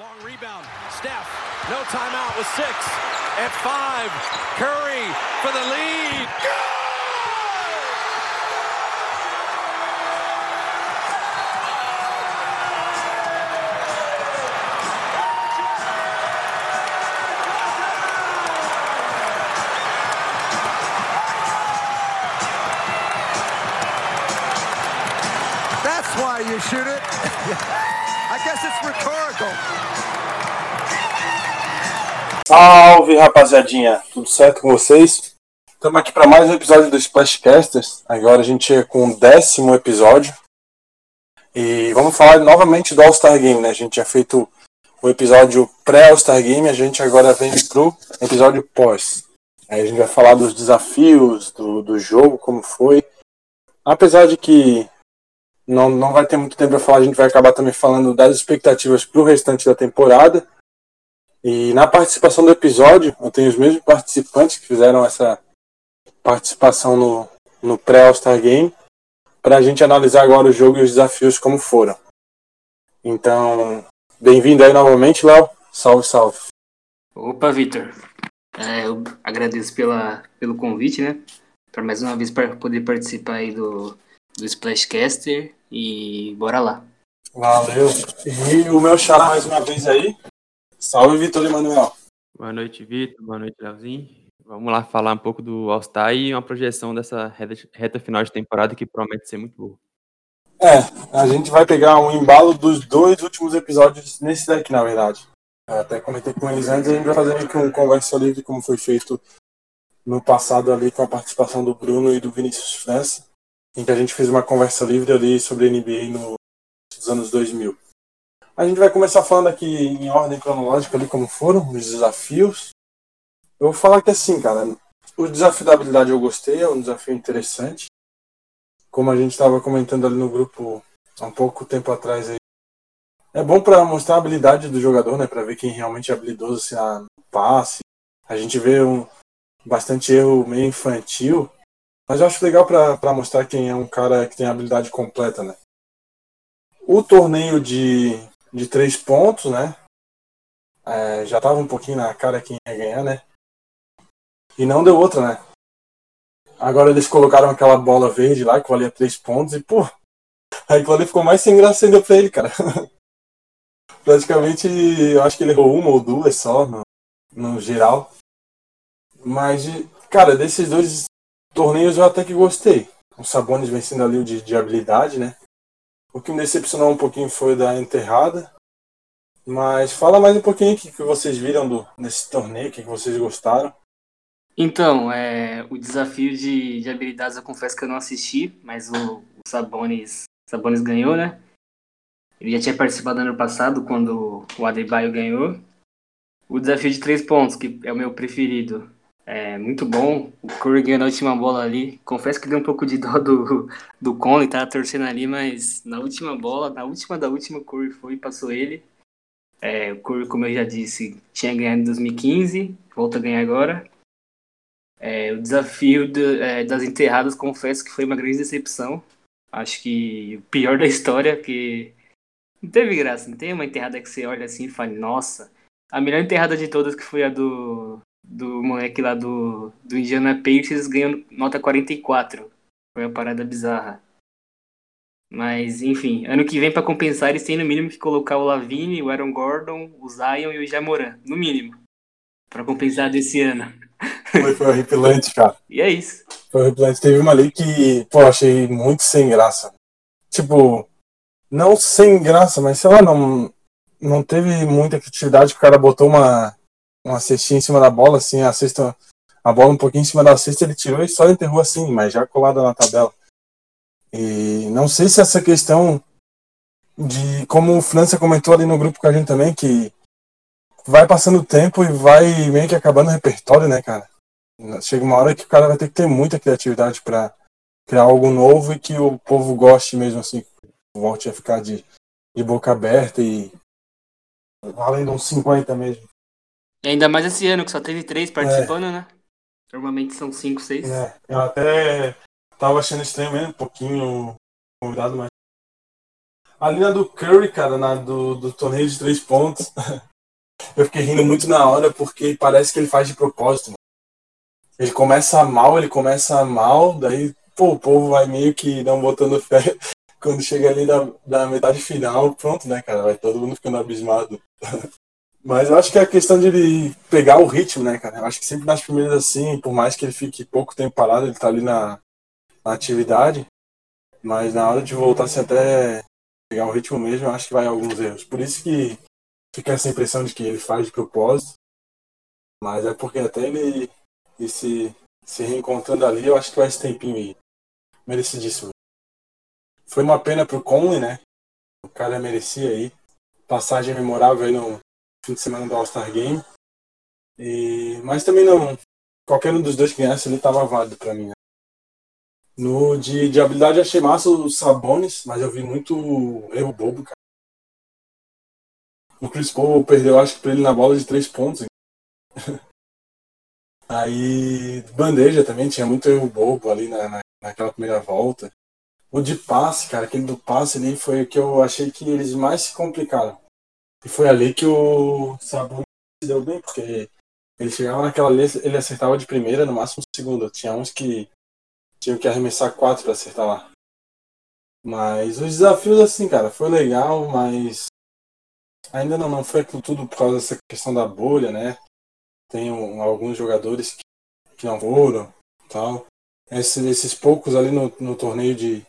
Long rebound. Steph, no timeout with six. At five, Curry for the lead. That's Salve rapaziadinha, tudo certo com vocês? Estamos aqui para mais um episódio do Splashcasters. Agora a gente chega com o décimo episódio. E vamos falar novamente do All-Star Game, né? A gente já feito o episódio pré-All-Star Game, a gente agora vem pro episódio pós. Aí a gente vai falar dos desafios, do, do jogo, como foi. Apesar de que não, não vai ter muito tempo para falar, a gente vai acabar também falando das expectativas para o restante da temporada. E na participação do episódio, eu tenho os mesmos participantes que fizeram essa participação no, no pré-All-Star Game, para a gente analisar agora o jogo e os desafios como foram. Então, bem-vindo aí novamente, Léo. Salve, salve. Opa, Vitor. É, eu agradeço pela, pelo convite, né? Para mais uma vez para poder participar aí do, do Splashcaster e bora lá. Valeu. E o meu xará mais uma vez aí. Salve, Vitor Emanuel. Boa noite, Vitor. Boa noite, Leozinho. Vamos lá falar um pouco do All-Star e uma projeção dessa reta, reta final de temporada que promete ser muito boa. É, a gente vai pegar um embalo dos dois últimos episódios nesse daqui, na verdade. Eu até comentei com eles antes, a gente vai fazer meio que um conversa livre, como foi feito no passado ali com a participação do Bruno e do Vinícius França, em que a gente fez uma conversa livre ali sobre NBA no, nos anos 2000. A gente vai começar falando aqui em ordem cronológica ali como foram os desafios. Eu vou falar que assim, cara, o desafio da habilidade eu gostei, é um desafio interessante. Como a gente estava comentando ali no grupo há um pouco tempo atrás aí. É bom para mostrar a habilidade do jogador, né, para ver quem realmente é habilidoso se assim, no passe. A gente vê um bastante erro meio infantil, mas eu acho legal para mostrar quem é um cara que tem a habilidade completa, né? O torneio de, de três pontos, né? É, já tava um pouquinho na cara quem ia ganhar, né? E não deu outra, né? Agora eles colocaram aquela bola verde lá que valia três pontos e, pô, aquilo ali ficou mais sem graça ainda pra ele, cara. Praticamente, eu acho que ele errou uma ou duas só, no, no geral. Mas, cara, desses dois torneios eu até que gostei. O Sabonis vencendo ali o de, de habilidade, né? O que me decepcionou um pouquinho foi da enterrada. Mas fala mais um pouquinho o que, que vocês viram do, desse torneio, o que, que vocês gostaram. Então, é, o desafio de, de habilidades eu confesso que eu não assisti, mas o, o Sabonis, Sabonis ganhou, né? Ele já tinha participado ano passado, quando o Adebayo ganhou. O desafio de três pontos, que é o meu preferido, é muito bom. O Curry ganhou na última bola ali. Confesso que deu um pouco de dó do, do Conley, tava torcendo ali, mas na última bola, na última da última, o Curry foi e passou ele. É, o Curry, como eu já disse, tinha ganhado em 2015, volta a ganhar agora. É, o desafio de, é, das enterradas, confesso que foi uma grande decepção. Acho que o pior da história, que não teve graça. Não tem uma enterrada que você olha assim e fala, nossa. A melhor enterrada de todas que foi a do, do moleque lá do, do Indiana Pacers ganhando nota 44. Foi uma parada bizarra. Mas, enfim, ano que vem para compensar eles têm no mínimo que colocar o Lavine, o Aaron Gordon, o Zion e o Jamoran. No mínimo. para compensar desse ano. Foi, foi horripilante, cara. E é isso. Foi horripilante. Teve uma ali que, pô, achei muito sem graça. Tipo, não sem graça, mas sei lá, não, não teve muita criatividade. O cara botou uma, uma cestinha em cima da bola, assim, a cesta, a bola um pouquinho em cima da cesta, ele tirou e só enterrou assim, mas já colada na tabela. E não sei se essa questão de, como o França comentou ali no grupo com a gente também, que vai passando o tempo e vai meio que acabando o repertório, né, cara? Chega uma hora que o cara vai ter que ter muita criatividade para criar algo novo e que o povo goste mesmo, assim, volte a ficar de, de boca aberta e valendo uns 50 mesmo. E ainda mais esse ano, que só teve três participando, é. né? Normalmente são cinco, seis. É, eu até tava achando estranho mesmo, um pouquinho convidado, mas. Ali na do Curry, cara, na do, do torneio de três pontos, eu fiquei rindo muito na hora porque parece que ele faz de propósito. Mano. Ele começa mal, ele começa mal, daí pô, o povo vai meio que não botando fé. Quando chega ali da, da metade final, pronto, né, cara? Vai todo mundo ficando abismado. Mas eu acho que é a questão de ele pegar o ritmo, né, cara? Eu acho que sempre nas primeiras assim, por mais que ele fique pouco tempo parado, ele tá ali na, na atividade. Mas na hora de voltar se até pegar o ritmo mesmo, eu acho que vai alguns erros. Por isso que fica essa impressão de que ele faz de propósito. Mas é porque até ele e se, se reencontrando ali, eu acho que vai esse tempinho aí. Merecidíssimo. Foi uma pena pro Conley, né? O cara merecia aí. Passagem memorável aí no fim de semana do All-Star Game. E... Mas também não. Qualquer um dos dois que ganhasse ali tava válido pra mim, né? No de, de habilidade achei massa os Sabones, mas eu vi muito erro bobo, cara. O Chris Paul perdeu, acho que pra ele na bola de três pontos. Aí, bandeja também, tinha muito erro bobo ali na, na, naquela primeira volta. O de passe, cara, aquele do passe ali foi o que eu achei que eles mais se complicaram. E foi ali que o Sabonis se deu bem, porque ele chegava naquela ali, ele acertava de primeira, no máximo segunda. Tinha uns que tinham que arremessar quatro para acertar lá. Mas os desafios, assim, cara, foi legal, mas ainda não, não foi aquilo tudo por causa dessa questão da bolha, né? Tem um, alguns jogadores que, que não foram tal. Esses, esses poucos ali no, no torneio de,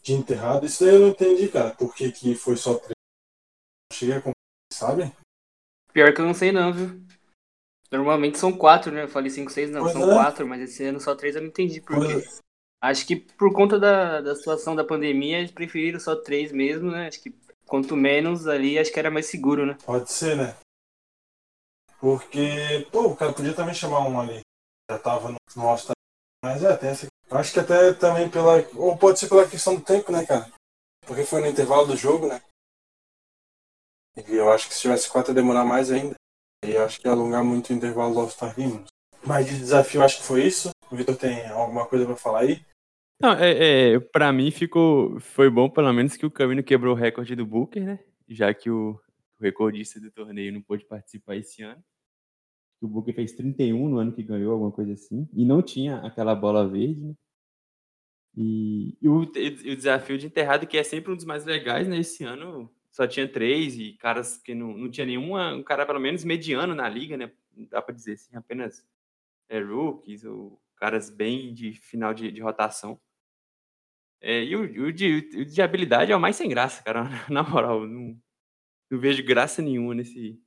de enterrado, isso aí eu não entendi, cara. Por que, que foi só três? Sabe? Pior que eu não sei não, viu? Normalmente são quatro, né? Eu falei cinco, seis, não, pois são é. quatro, mas esse ano só três eu não entendi por quê. É. Acho que por conta da, da situação da pandemia, eles preferiram só três mesmo, né? Acho que quanto menos ali, acho que era mais seguro, né? Pode ser, né? Porque, pô, o cara podia também chamar um ali. Já tava no, no all Mas é, tem essa. Acho que até também pela. Ou pode ser pela questão do tempo, né, cara? Porque foi no intervalo do jogo, né? E eu acho que se tivesse quatro ia demorar mais ainda. E acho que ia alongar muito o intervalo do All-Star. Mas de desafio acho que foi isso. O Vitor tem alguma coisa pra falar aí? Não, é, é, mim ficou. Foi bom, pelo menos, que o Camino quebrou o recorde do Booker, né? Já que o, o recordista do torneio não pôde participar esse ano o Booker fez 31 no ano que ganhou, alguma coisa assim, e não tinha aquela bola verde, né? E, e, o, e, o, desafio de enterrado, que é sempre um dos mais legais, né? Esse ano só tinha três e caras que não, não tinha nenhuma, um cara pelo menos mediano na liga, né? Dá para dizer assim, apenas é, rookies ou caras bem de final de, de rotação. É, e o, o, de, o de habilidade é o mais sem graça, cara. Na moral, não, não vejo graça nenhuma nesse,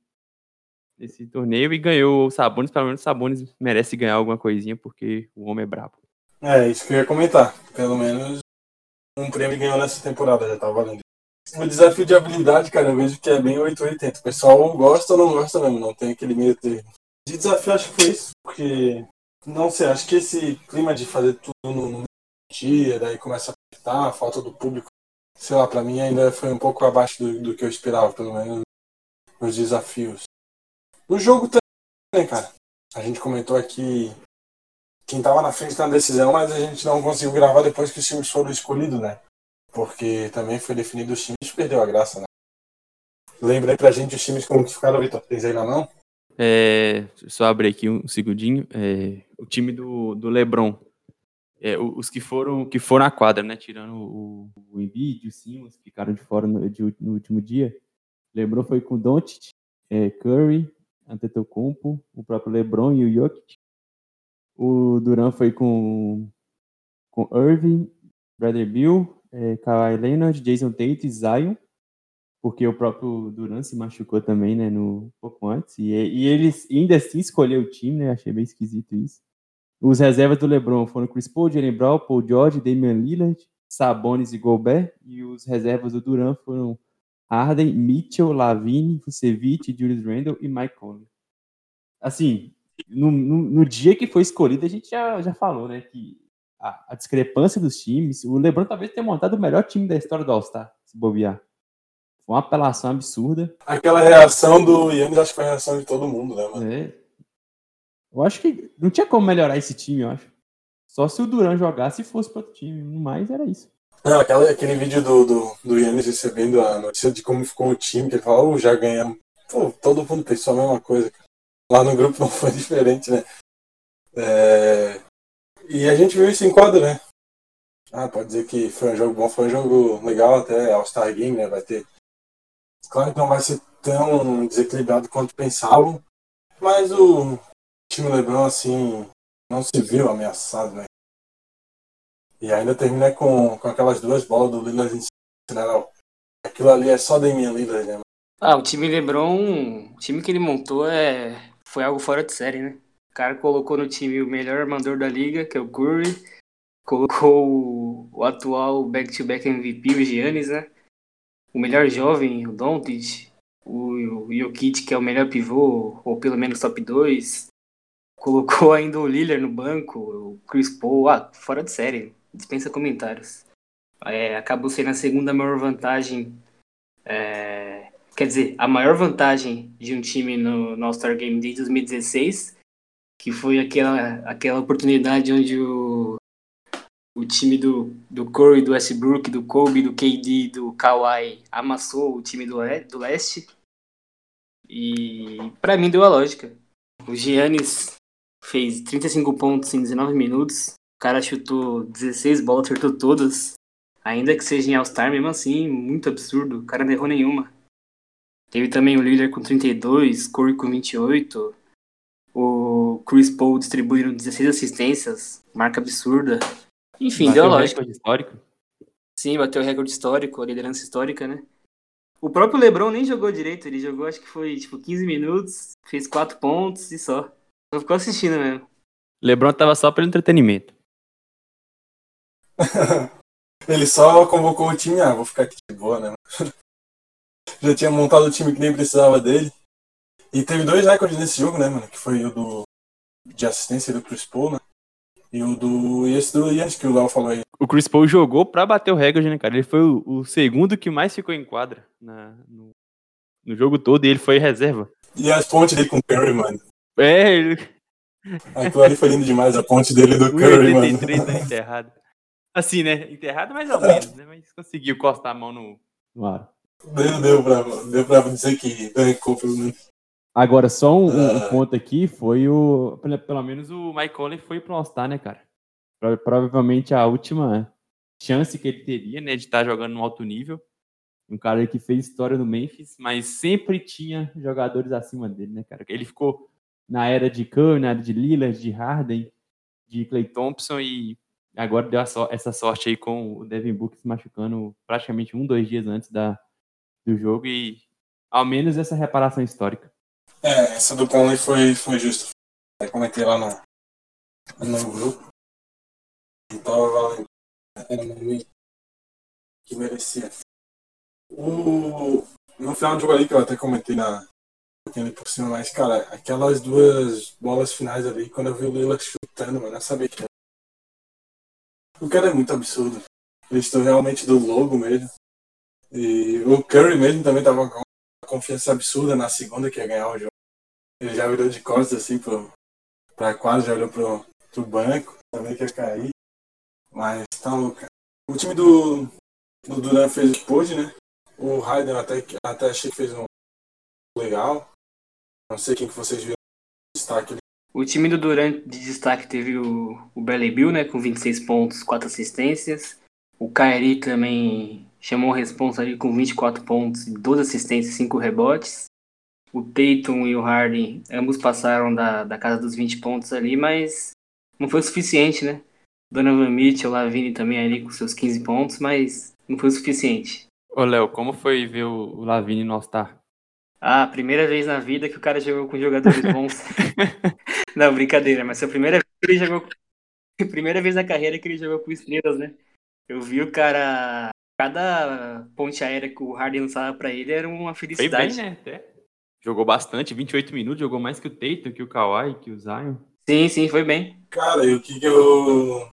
nesse torneio e ganhou o Sabonis. Pelo menos o Sabonis merece ganhar alguma coisinha porque o homem é brabo. É, isso que eu ia comentar. Pelo menos um prêmio ganhou nessa temporada, já tá valendo. O desafio de habilidade, cara, eu vejo que é bem 880. O pessoal gosta ou não gosta mesmo, não tem aquele meio termo. De desafio, acho que foi isso, porque, não sei, acho que esse clima de fazer tudo no, dia, daí começa a apertar, a falta do público, sei lá, pra mim ainda foi um pouco abaixo do, do que eu esperava, pelo menos nos desafios. No jogo também, cara. A gente comentou aqui quem tava na frente na decisão, mas a gente não conseguiu gravar depois que os times foram escolhidos, né? Porque também foi definido os times perdeu a graça, né? Lembra aí pra gente os times como que ficaram, Vitor? Tens aí na mão? É, só abrir aqui um segundinho. É, o time do, do Lebron. É, os que foram que foram à quadra, né? Tirando o, o Embiid, o Simmons, ficaram de fora no, de, no último dia. Lebron foi com Doncic, é, Curry, Antetokounmpo, o próprio LeBron e o Jokic. O Duran foi com, com Irving, Bradley Bill, é, Kawhi Leonard, Jason Tate e Zion, porque o próprio Duran se machucou também, né, no pouco antes, e, e ainda assim escolheu o time, né, achei bem esquisito isso. Os reservas do LeBron foram Chris Paul, Jalen Brown, Paul George, Damian Lillard, Sabonis e Gobert, e os reservas do Duran foram Harden, Mitchell, Lavine, Vucevic, Julius Randle e Mike Conley. Assim, no, no, no, dia que foi escolhido, a gente já, já falou, né, que a, a, discrepância dos times, o LeBron talvez tenha montado o melhor time da história do All-Star, se bobear. Foi uma apelação absurda. Aquela reação do Yannis, acho que foi a reação de todo mundo, né, mano? É. Eu acho que não tinha como melhorar esse time, eu acho. Só se o Duran jogasse e fosse para outro time. No mais, era isso. Não, aquela, aquele vídeo do, do, do Yannis recebendo a notícia de como ficou o time, que ele falou, oh, já ganhamos. Pô, todo mundo pensou a mesma coisa. Lá no grupo não foi diferente, né? É... E a gente viu isso em quadra, né? Ah, pode dizer que foi um jogo bom, foi um jogo legal até All-Star Game, né? Vai ter. Claro que não vai ser tão desequilibrado quanto pensavam, mas o time LeBron, assim, não se viu ameaçado, né? E ainda termina com, com aquelas duas bolas do Lillard em cima. Aquilo ali é só Damian Lillard, né? Ah, o time LeBron, o time que ele montou é foi algo fora de série, né? Cara colocou no time o melhor armador da liga, que é o Curry, colocou o, atual back-to-back MVP, o Giannis, né? O melhor jovem, o Doncic, o, Jokic, que é o melhor pivô, ou pelo menos top 2. Colocou ainda o Lillard no banco, o Chris Paul, ah, fora de série dispensa comentários. É, acabou sendo a segunda maior vantagem. É, quer dizer, a maior vantagem de um time no, no All-Star Game desde 2016, que foi aquela, aquela oportunidade onde o, o time do, do Curry, do Westbrook, do Kobe, do KD, do Kawhi amassou o time do, do leste. E para mim deu a lógica. O Giannis fez 35 pontos em 19 minutos, o cara chutou 16 bolas, acertou todas. Ainda que seja em All-Star, mesmo assim, muito absurdo. O cara não errou nenhuma. Teve também o líder com 32, Curry com 28. Chris Paul distribuindo 16 assistências, marca absurda. Enfim, bateu deu lógica. Recorde histórico. Sim, bateu o recorde histórico, a liderança histórica, né? O próprio LeBron nem jogou direito, ele jogou acho que foi tipo 15 minutos, fez 4 pontos e só. Só ficou assistindo mesmo. LeBron tava só pelo entretenimento. Ele só convocou o time, ah, vou ficar aqui de boa, né? Já tinha montado o time que nem precisava dele. E teve dois recordes nesse jogo, né, mano? Que foi o do de assistência do Chris Paul, né? E o do. E esse do Yannis que o Léo falou aí. O Chris Paul jogou pra bater o recorde, né, cara? Ele foi o, o segundo que mais ficou em quadra na, no, no, jogo todo e ele foi reserva. E as pontes dele com o Curry, mano. É, ele. Aquilo ali foi lindo demais, a ponte dele do Curry, 83 mano. Tá enterrado. Assim, né? Enterrado mais ou menos, né? Mas conseguiu cortar a mão no, no ar. Deu, deu, pra, deu pra dizer que arrancou pelo menos. Agora, só um, um, ah. ponto aqui, foi o. Pelo menos o Mike Conley foi pro All-Star, né, cara? Provavelmente a última chance que ele teria, né, de estar tá jogando no alto nível. Um cara que fez história no Memphis, mas sempre tinha jogadores acima dele, né, cara? Ele ficou na era de Curry, na era de Lillard, de Harden, de Clay Thompson e agora deu so essa sorte aí com o Devin Book se machucando praticamente um, dois dias antes da, do jogo e ao menos essa reparação histórica. É, essa do Conley foi, foi justo. Eu comentei lá no, no grupo. E tava valendo. Era um que merecia. O, no final do jogo ali, que eu até comentei na, ali por cima, mas, cara, aquelas duas bolas finais ali, quando eu vi o Lila chutando, mano, eu sabia que o cara é muito absurdo. Eles estão realmente do logo mesmo. E o Curry mesmo também tava com confiança absurda na segunda que ia ganhar o jogo. Ele já virou de costas assim pro, pra quase, já olhou pro, pro banco, também que ia cair. Mas tá louco. O time do, do Duran fez o que pôde, né? O Raiden até, até achei que fez um legal. Não sei quem que vocês viram destaque o time do Durant de destaque teve o, o Bradley Bill, né, com 26 pontos, 4 assistências. O Kyrie também chamou a responsa ali com 24 pontos, 12 assistências e 5 rebotes. O Tatum e o Harden, ambos passaram da, da casa dos 20 pontos ali, mas não foi o suficiente, né? Donovan Mitchell, Lavine também ali com seus 15 pontos, mas não foi o suficiente. Ô, Léo, como foi ver o Lavine no All-Star? Ah, primeira vez na vida que o cara jogou com jogadores bons. Não, brincadeira, mas foi a primeira vez que ele jogou. Primeira vez na carreira que ele jogou com estrelas, né? Eu vi o cara. Cada ponte aérea que o Harden lançava pra ele era uma felicidade. Foi bem, né? Até. Jogou bastante, 28 minutos, jogou mais que o Tatum, que o Kawhi, que o Zion. Sim, sim, foi bem. Cara, e o que, que eu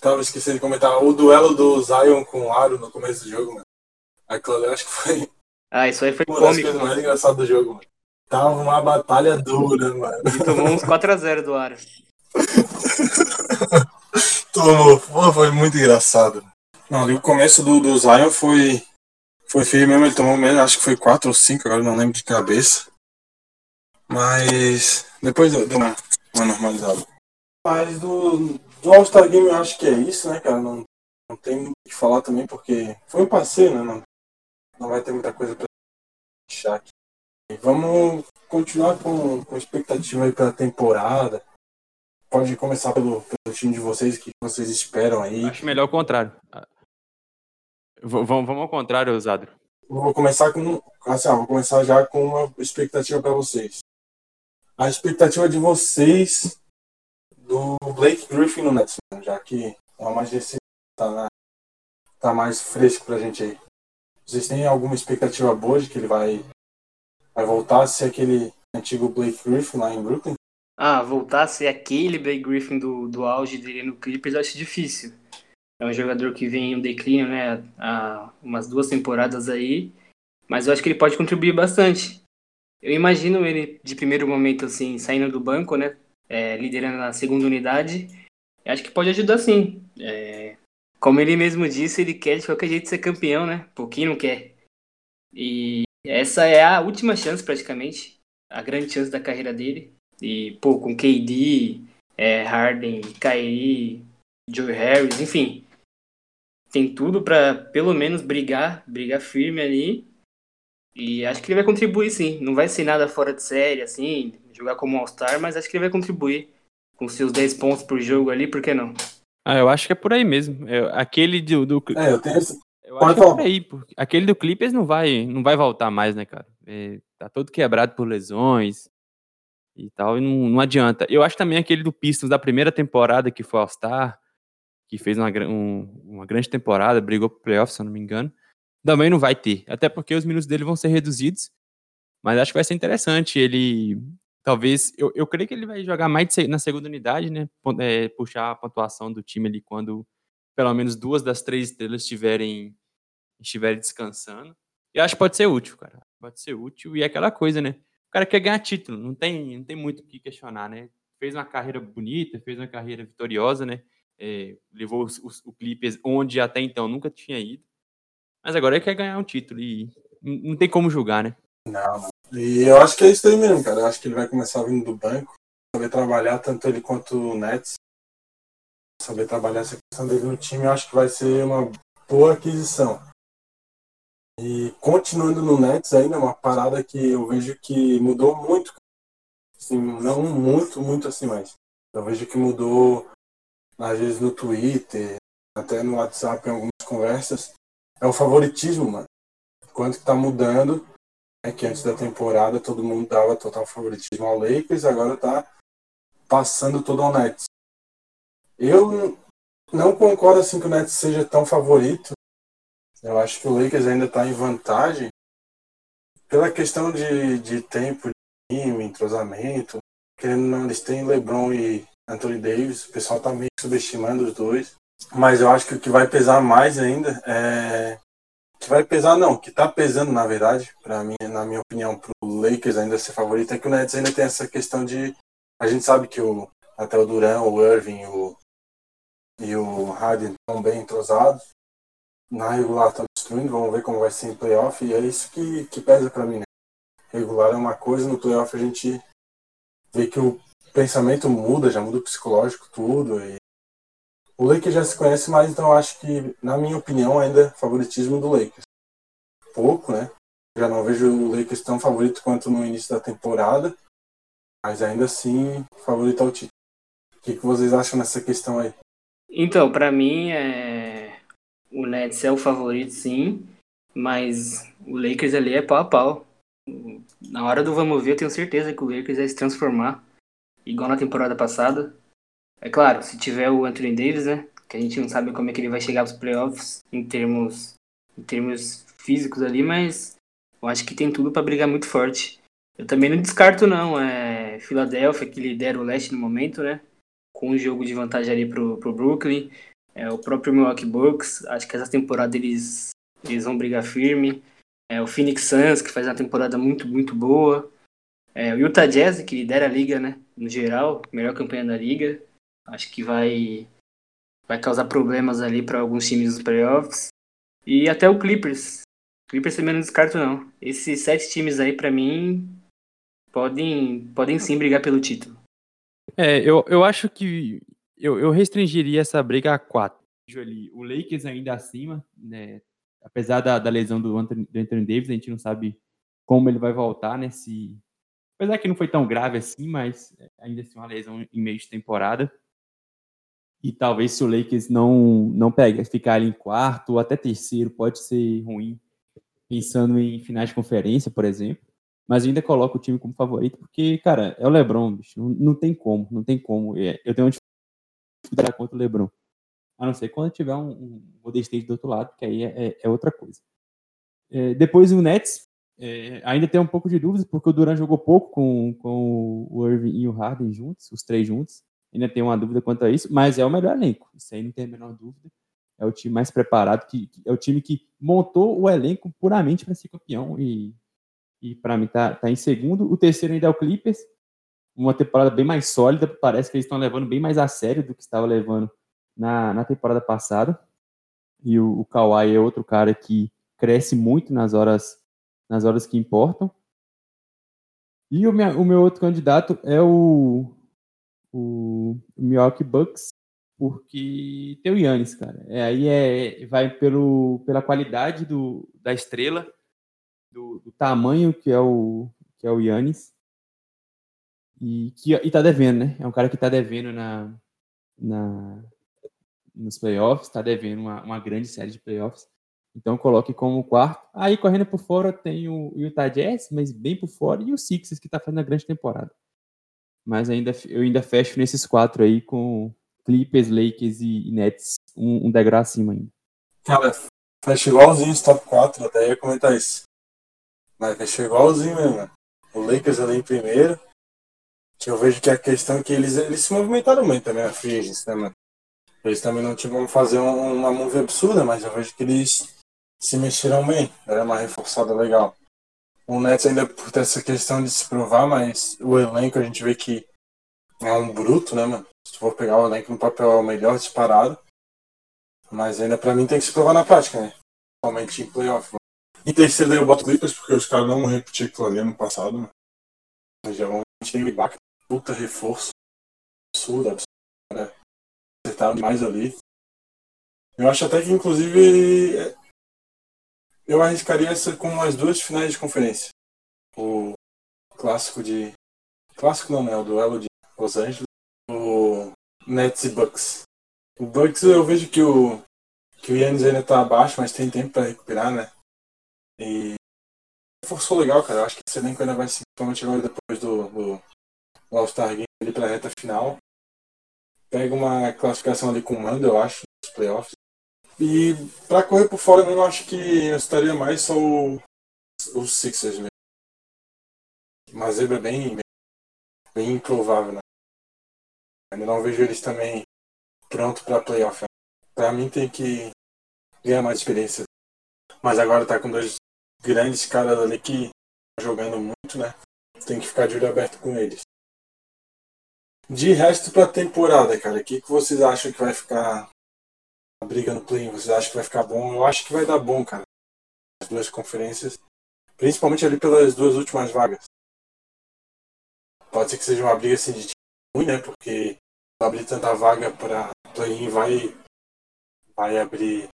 tava esquecendo de comentar? O duelo do Zion com o Aro no começo do jogo, mano. Aquilo eu acho que foi ah, isso aí foi uma cômico. Uma das coisas mais engraçadas do jogo, mano. Tava uma batalha dura, mano. Ele tomou uns 4x0 do Ara. tomou. Pô, foi muito engraçado. Não, ali o começo do, do Zion foi, foi feio mesmo, ele tomou menos, acho que foi 4 ou 5, agora não lembro de cabeça. Mas depois deu uma, uma normalizada. Mas do, do All-Star Game eu acho que é isso, né, cara? Não, não tem muito o que falar também, porque foi um passeio, né? Não, não vai ter muita coisa pra deixar aqui. E vamos continuar com, com expectativa aí pra temporada. Pode começar pelo, pelo time de vocês, o que vocês esperam aí. Acho melhor o contrário. V vamos, ao contrário, Zadro. Vou começar com. Assim, ó, vou começar já com uma expectativa para vocês. A expectativa de vocês do Blake Griffin no Nets, né? já que é o mais recente, tá, na, tá mais fresco pra gente aí. Vocês têm alguma expectativa boa de que ele vai, vai voltar a ser aquele antigo Blake Griffin lá em Brooklyn? Ah, voltar a ser aquele Blake Griffin do, do auge dele no Clippers eu acho difícil. É um jogador que vem em um declínio, né, há umas duas temporadas aí, mas eu acho que ele pode contribuir bastante. Eu imagino ele de primeiro momento assim, saindo do banco, né, é, liderando na segunda unidade. Eu acho que pode ajudar sim. É, como ele mesmo disse, ele quer de qualquer jeito ser campeão, né? Pouquinho não quer. E essa é a última chance praticamente, a grande chance da carreira dele. E pô, com KD, é, Harden, Kyrie, Joe Harris, enfim, tem tudo para pelo menos brigar, brigar firme ali. E acho que ele vai contribuir sim. Não vai ser nada fora de série, assim, jogar como All-Star, mas acho que ele vai contribuir com seus 10 pontos por jogo ali, por que não? Ah, eu acho que é por aí mesmo. Eu, aquele do, do É, eu tenho eu Pode acho que é falar. por aí. porque Aquele do Clippers não vai, não vai voltar mais, né, cara? É, tá todo quebrado por lesões e tal, e não, não adianta. Eu acho também aquele do Pistons da primeira temporada que foi All-Star, que fez uma, um- uma grande temporada, brigou pro playoff, se eu não me engano, também não vai ter. Até porque os minutos dele vão ser reduzidos. Mas acho que vai ser interessante. Ele. Talvez. Eu, eu creio que ele vai jogar mais na segunda unidade, né? é, puxar a pontuação do time ali quando pelo menos duas das três estrelas estiverem, estiverem descansando. E acho que pode ser útil, cara. Pode ser útil. E é aquela coisa, né? O cara quer ganhar título, não tem, não tem muito o que questionar, né? Fez uma carreira bonita, fez uma carreira vitoriosa, né? É, levou os- os- o Clippers onde até então nunca tinha ido. Mas agora ele quer ganhar um título e não tem como julgar, né? Não. E eu acho que é isso aí mesmo, cara. Eu acho que ele vai começar vindo do banco, saber trabalhar, tanto ele quanto o Nets. Saber trabalhar essa questão dele no time, eu acho que vai ser uma boa aquisição. E continuando no Nets ainda, uma parada que eu vejo que mudou muito. Assim, não muito, muito assim mais. Eu vejo que mudou, às vezes no Twitter, até no WhatsApp, em algumas conversas. É o favoritismo, mano. Quanto que tá mudando é que antes da temporada todo mundo dava total favoritismo ao Lakers, agora tá passando todo ao Nets. Eu não concordo assim que o Nets seja tão favorito. Eu acho que o Lakers ainda está em vantagem pela questão de, de tempo, de time, entrosamento. Querendo não, eles têm LeBron e Anthony Davis. O pessoal tá meio subestimando os dois. Mas eu acho que o que vai pesar mais ainda é que vai pesar não, que tá pesando na verdade, para mim, na minha opinião, pro Lakers ainda ser favorito é que o Nets ainda tem essa questão de a gente sabe que o até o Duran, o Irving, o e o Harden estão bem entrosados. Na regular estão destruindo, vamos ver como vai ser em playoff e é isso que, que pesa para mim, né? Regular é uma coisa, no playoff a gente vê que o pensamento muda, já muda o psicológico, tudo. E o Lakers já se conhece mais, então acho que, na minha opinião, ainda é favoritismo do Lakers. Pouco, né? Já não vejo o Lakers tão favorito quanto no início da temporada, mas ainda assim favorito ao título. O que, que vocês acham nessa questão aí? Então, pra mim, é... o Nets é o favorito, sim, mas o Lakers ali é pau a pau. Na hora do vamos ver, eu tenho certeza que o Lakers vai se transformar, igual na temporada passada. É claro, se tiver o Anthony Davis, né, que a gente não sabe como é que ele vai chegar aos playoffs em termos, em termos físicos ali, mas eu acho que tem tudo pra brigar muito forte. Eu também não descarto, não, é Filadélfia, que lidera o leste no momento, né, com um jogo de vantagem ali pro, pro Brooklyn. É, o próprio Milwaukee Bucks, acho que essa temporada eles, eles vão brigar firme. É, o Phoenix Suns, que faz uma temporada muito, muito boa. É, o Utah Jazz, que lidera a liga, né? No geral, melhor campanha da liga. Acho que vai vai causar problemas ali para alguns times dos playoffs. E até o Clippers. Clippers também não descarto, não. Esses sete times aí, para mim, podem, podem sim brigar pelo título. É, eu, eu acho que eu, eu restringiria essa briga a quatro. O Lakers ainda acima, né? Apesar da, da lesão do Anthony, do Anthony Davis, a gente não sabe como ele vai voltar nesse. Apesar que não foi tão grave assim, mas ainda assim uma lesão em meio de temporada. E talvez se o Lakers não não pega, ficar em quarto ou até terceiro, pode ser ruim, pensando em finais de conferência, por exemplo. Mas ainda coloco o time como favorito, porque, cara, é o LeBron, bicho. Não, não tem como, não tem como. É, eu tenho uma dificuldade contra o LeBron. A não ser quando tiver um, um do outro lado, que aí é, é, é outra coisa. É, depois o Nets, é, ainda tem um pouco de dúvidas, porque o Duran jogou pouco com, com o Irving e o Harden juntos, os três juntos. Ainda tem uma dúvida quanto a isso, mas é o melhor elenco. Isso aí não tem a menor dúvida. É o time mais preparado, que, que é o time que montou o elenco puramente para ser campeão e, e para mim tá, tá em segundo. O terceiro ainda é o Clippers, uma temporada bem mais sólida. Parece que eles estão levando bem mais a sério do que estava levando na, na temporada passada. E o, o Kawhi é outro cara que cresce muito nas horas, nas horas que importam. E o, minha, o meu outro candidato é o, o Milwaukee Bucks, porque tem o Yannis, cara. É, aí é, vai pelo, pela qualidade do, da estrela, do, do tamanho que é o, que é o Yannis. E, que, e tá devendo, né? É um cara que tá devendo na, na, nos playoffs, está devendo uma, uma grande série de playoffs. Então coloque como quarto. Aí correndo por fora tem o Utah Jazz, mas bem por fora, e o Sixers que está fazendo a grande temporada. Mas ainda eu ainda fecho nesses quatro aí com Clippers, Lakers e, Nets, um, um degrau acima ainda. Cara, fecha igualzinho os top 4, até ia comentar isso. Mas fecha igualzinho mesmo. O Lakers ali em primeiro. Que eu vejo que a questão é que eles, eles se movimentaram muito também a free né, mano? Eles também não tinham como fazer uma move absurda, mas eu vejo que eles se mexeram bem. Era uma reforçada legal. O Nets ainda por ter essa questão de se provar, mas o elenco a gente vê que é um bruto, né, mano? Se for pegar o elenco no papel é o melhor disparado. Mas ainda pra mim tem que se provar na prática, né? Principalmente em playoff. Em terceiro eu boto Clippers porque os caras não vão repetir aquilo ali ano passado, mano. Já vão ter um puta reforço absurdo, absurdo. Né? acertaram demais ali. Eu acho até que, inclusive, eu arriscaria essa com as duas finais de conferência. O clássico de. Clássico não, né? O duelo de Los Angeles. O Nets e Bucks. O Bucks eu vejo que o. Que o Yannis ainda tá abaixo, mas tem tempo para recuperar, né? E. Forçou legal, cara. Eu acho que esse elenco ainda vai se. Principalmente agora depois do, do All-Star Game ali pra reta final pega uma classificação ali com o Mando, eu acho, nos playoffs. E para correr por fora, eu acho que eu estaria mais só o, o Sixers mesmo. Uma zebra bem, bem, bem improvável, né? Ainda não vejo eles também pronto para playoff. Para mim tem que ganhar mais experiência. Mas agora tá com dois grandes caras ali que jogando muito, né? Tem que ficar de olho aberto com eles. De resto pra temporada, cara, o que, que vocês acham que vai ficar briga no play? Vocês acham que vai ficar bom? Eu acho que vai dar bom, cara. As duas conferências. Principalmente ali pelas duas últimas vagas. Pode ser que seja uma briga assim de time ruim, né? Porque abrir tanta vaga para play-in vai, vai abrir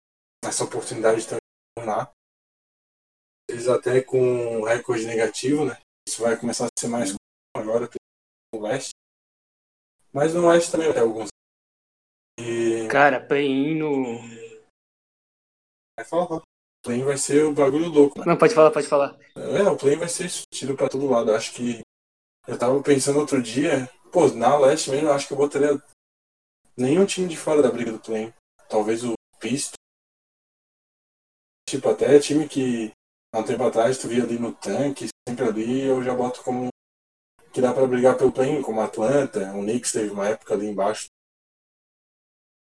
essa oportunidade de tornar. Eles até com um recorde negativo, né? Isso vai começar a ser mais agora no leste. Mas no Oeste também vai ter alguns. E... Cara, play-in no. Vai falar. Play-in vai ser o bagulho louco. Né? Não, pode falar, pode falar. É, o play-in vai ser tiro pra todo lado. acho que. Eu tava pensando outro dia. Pô, na Leste mesmo, eu acho que eu botaria nenhum time de fora da briga do play-in. Talvez o Pisto. Tipo, até time que há um tempo atrás tu via ali no tanque, sempre ali, eu já boto como que dá para brigar pelo play como Atlanta, o Knicks teve uma época ali embaixo.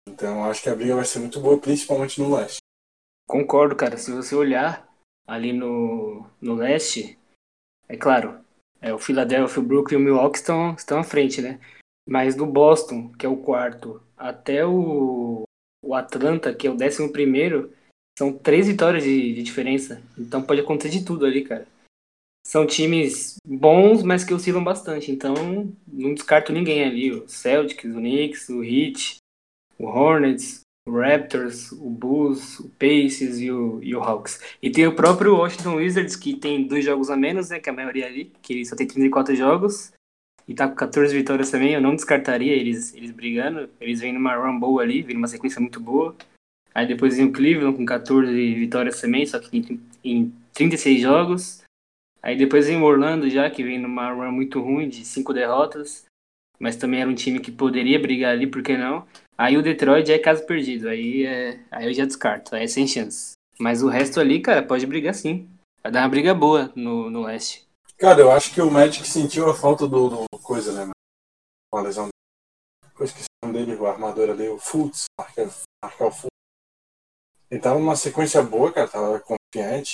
Então acho que a briga vai ser muito boa, principalmente no leste. Concordo, cara. Se você olhar ali no, no leste, é claro, é, o Philadelphia, o Brooklyn e o Milwaukee estão, estão à frente, né? Mas do Boston, que é o quarto, até o, o Atlanta, que é o décimo primeiro, são três vitórias de, de diferença. Então pode acontecer de tudo ali, cara. São times bons, mas que oscilam bastante. Então não descarto ninguém ali. O Celtics, o Knicks, o Heat, o Hornets, o Raptors, o Bulls, o Pacers e o, e o Hawks. E tem o próprio Washington Wizards, que tem dois jogos a menos, né? Que é a maioria ali, que só tem 34 jogos. E tá com 14 vitórias também. Eu não descartaria eles, eles brigando. Eles vêm numa run boa ali, vêm numa sequência muito boa. Aí depois vem o Cleveland com 14 vitórias também, só que em, em 36 jogos. Aí depois vem o Orlando já, que vem numa run muito ruim, de 5 derrotas. Mas também era um time que poderia brigar ali, por que não? Aí o Detroit é caso perdido, aí, é, aí eu já descarto, aí é sem chance. Mas o resto ali, cara, pode brigar sim. Vai dar uma briga boa no, no leste. Cara, eu acho que o Magic sentiu a falta do, do coisa, né? Com a lesão. Eu esqueci o nome dele, o armador ali, o Fultz, marcar, marcar o Fultz. Ele tava numa sequência boa, cara, tava confiante.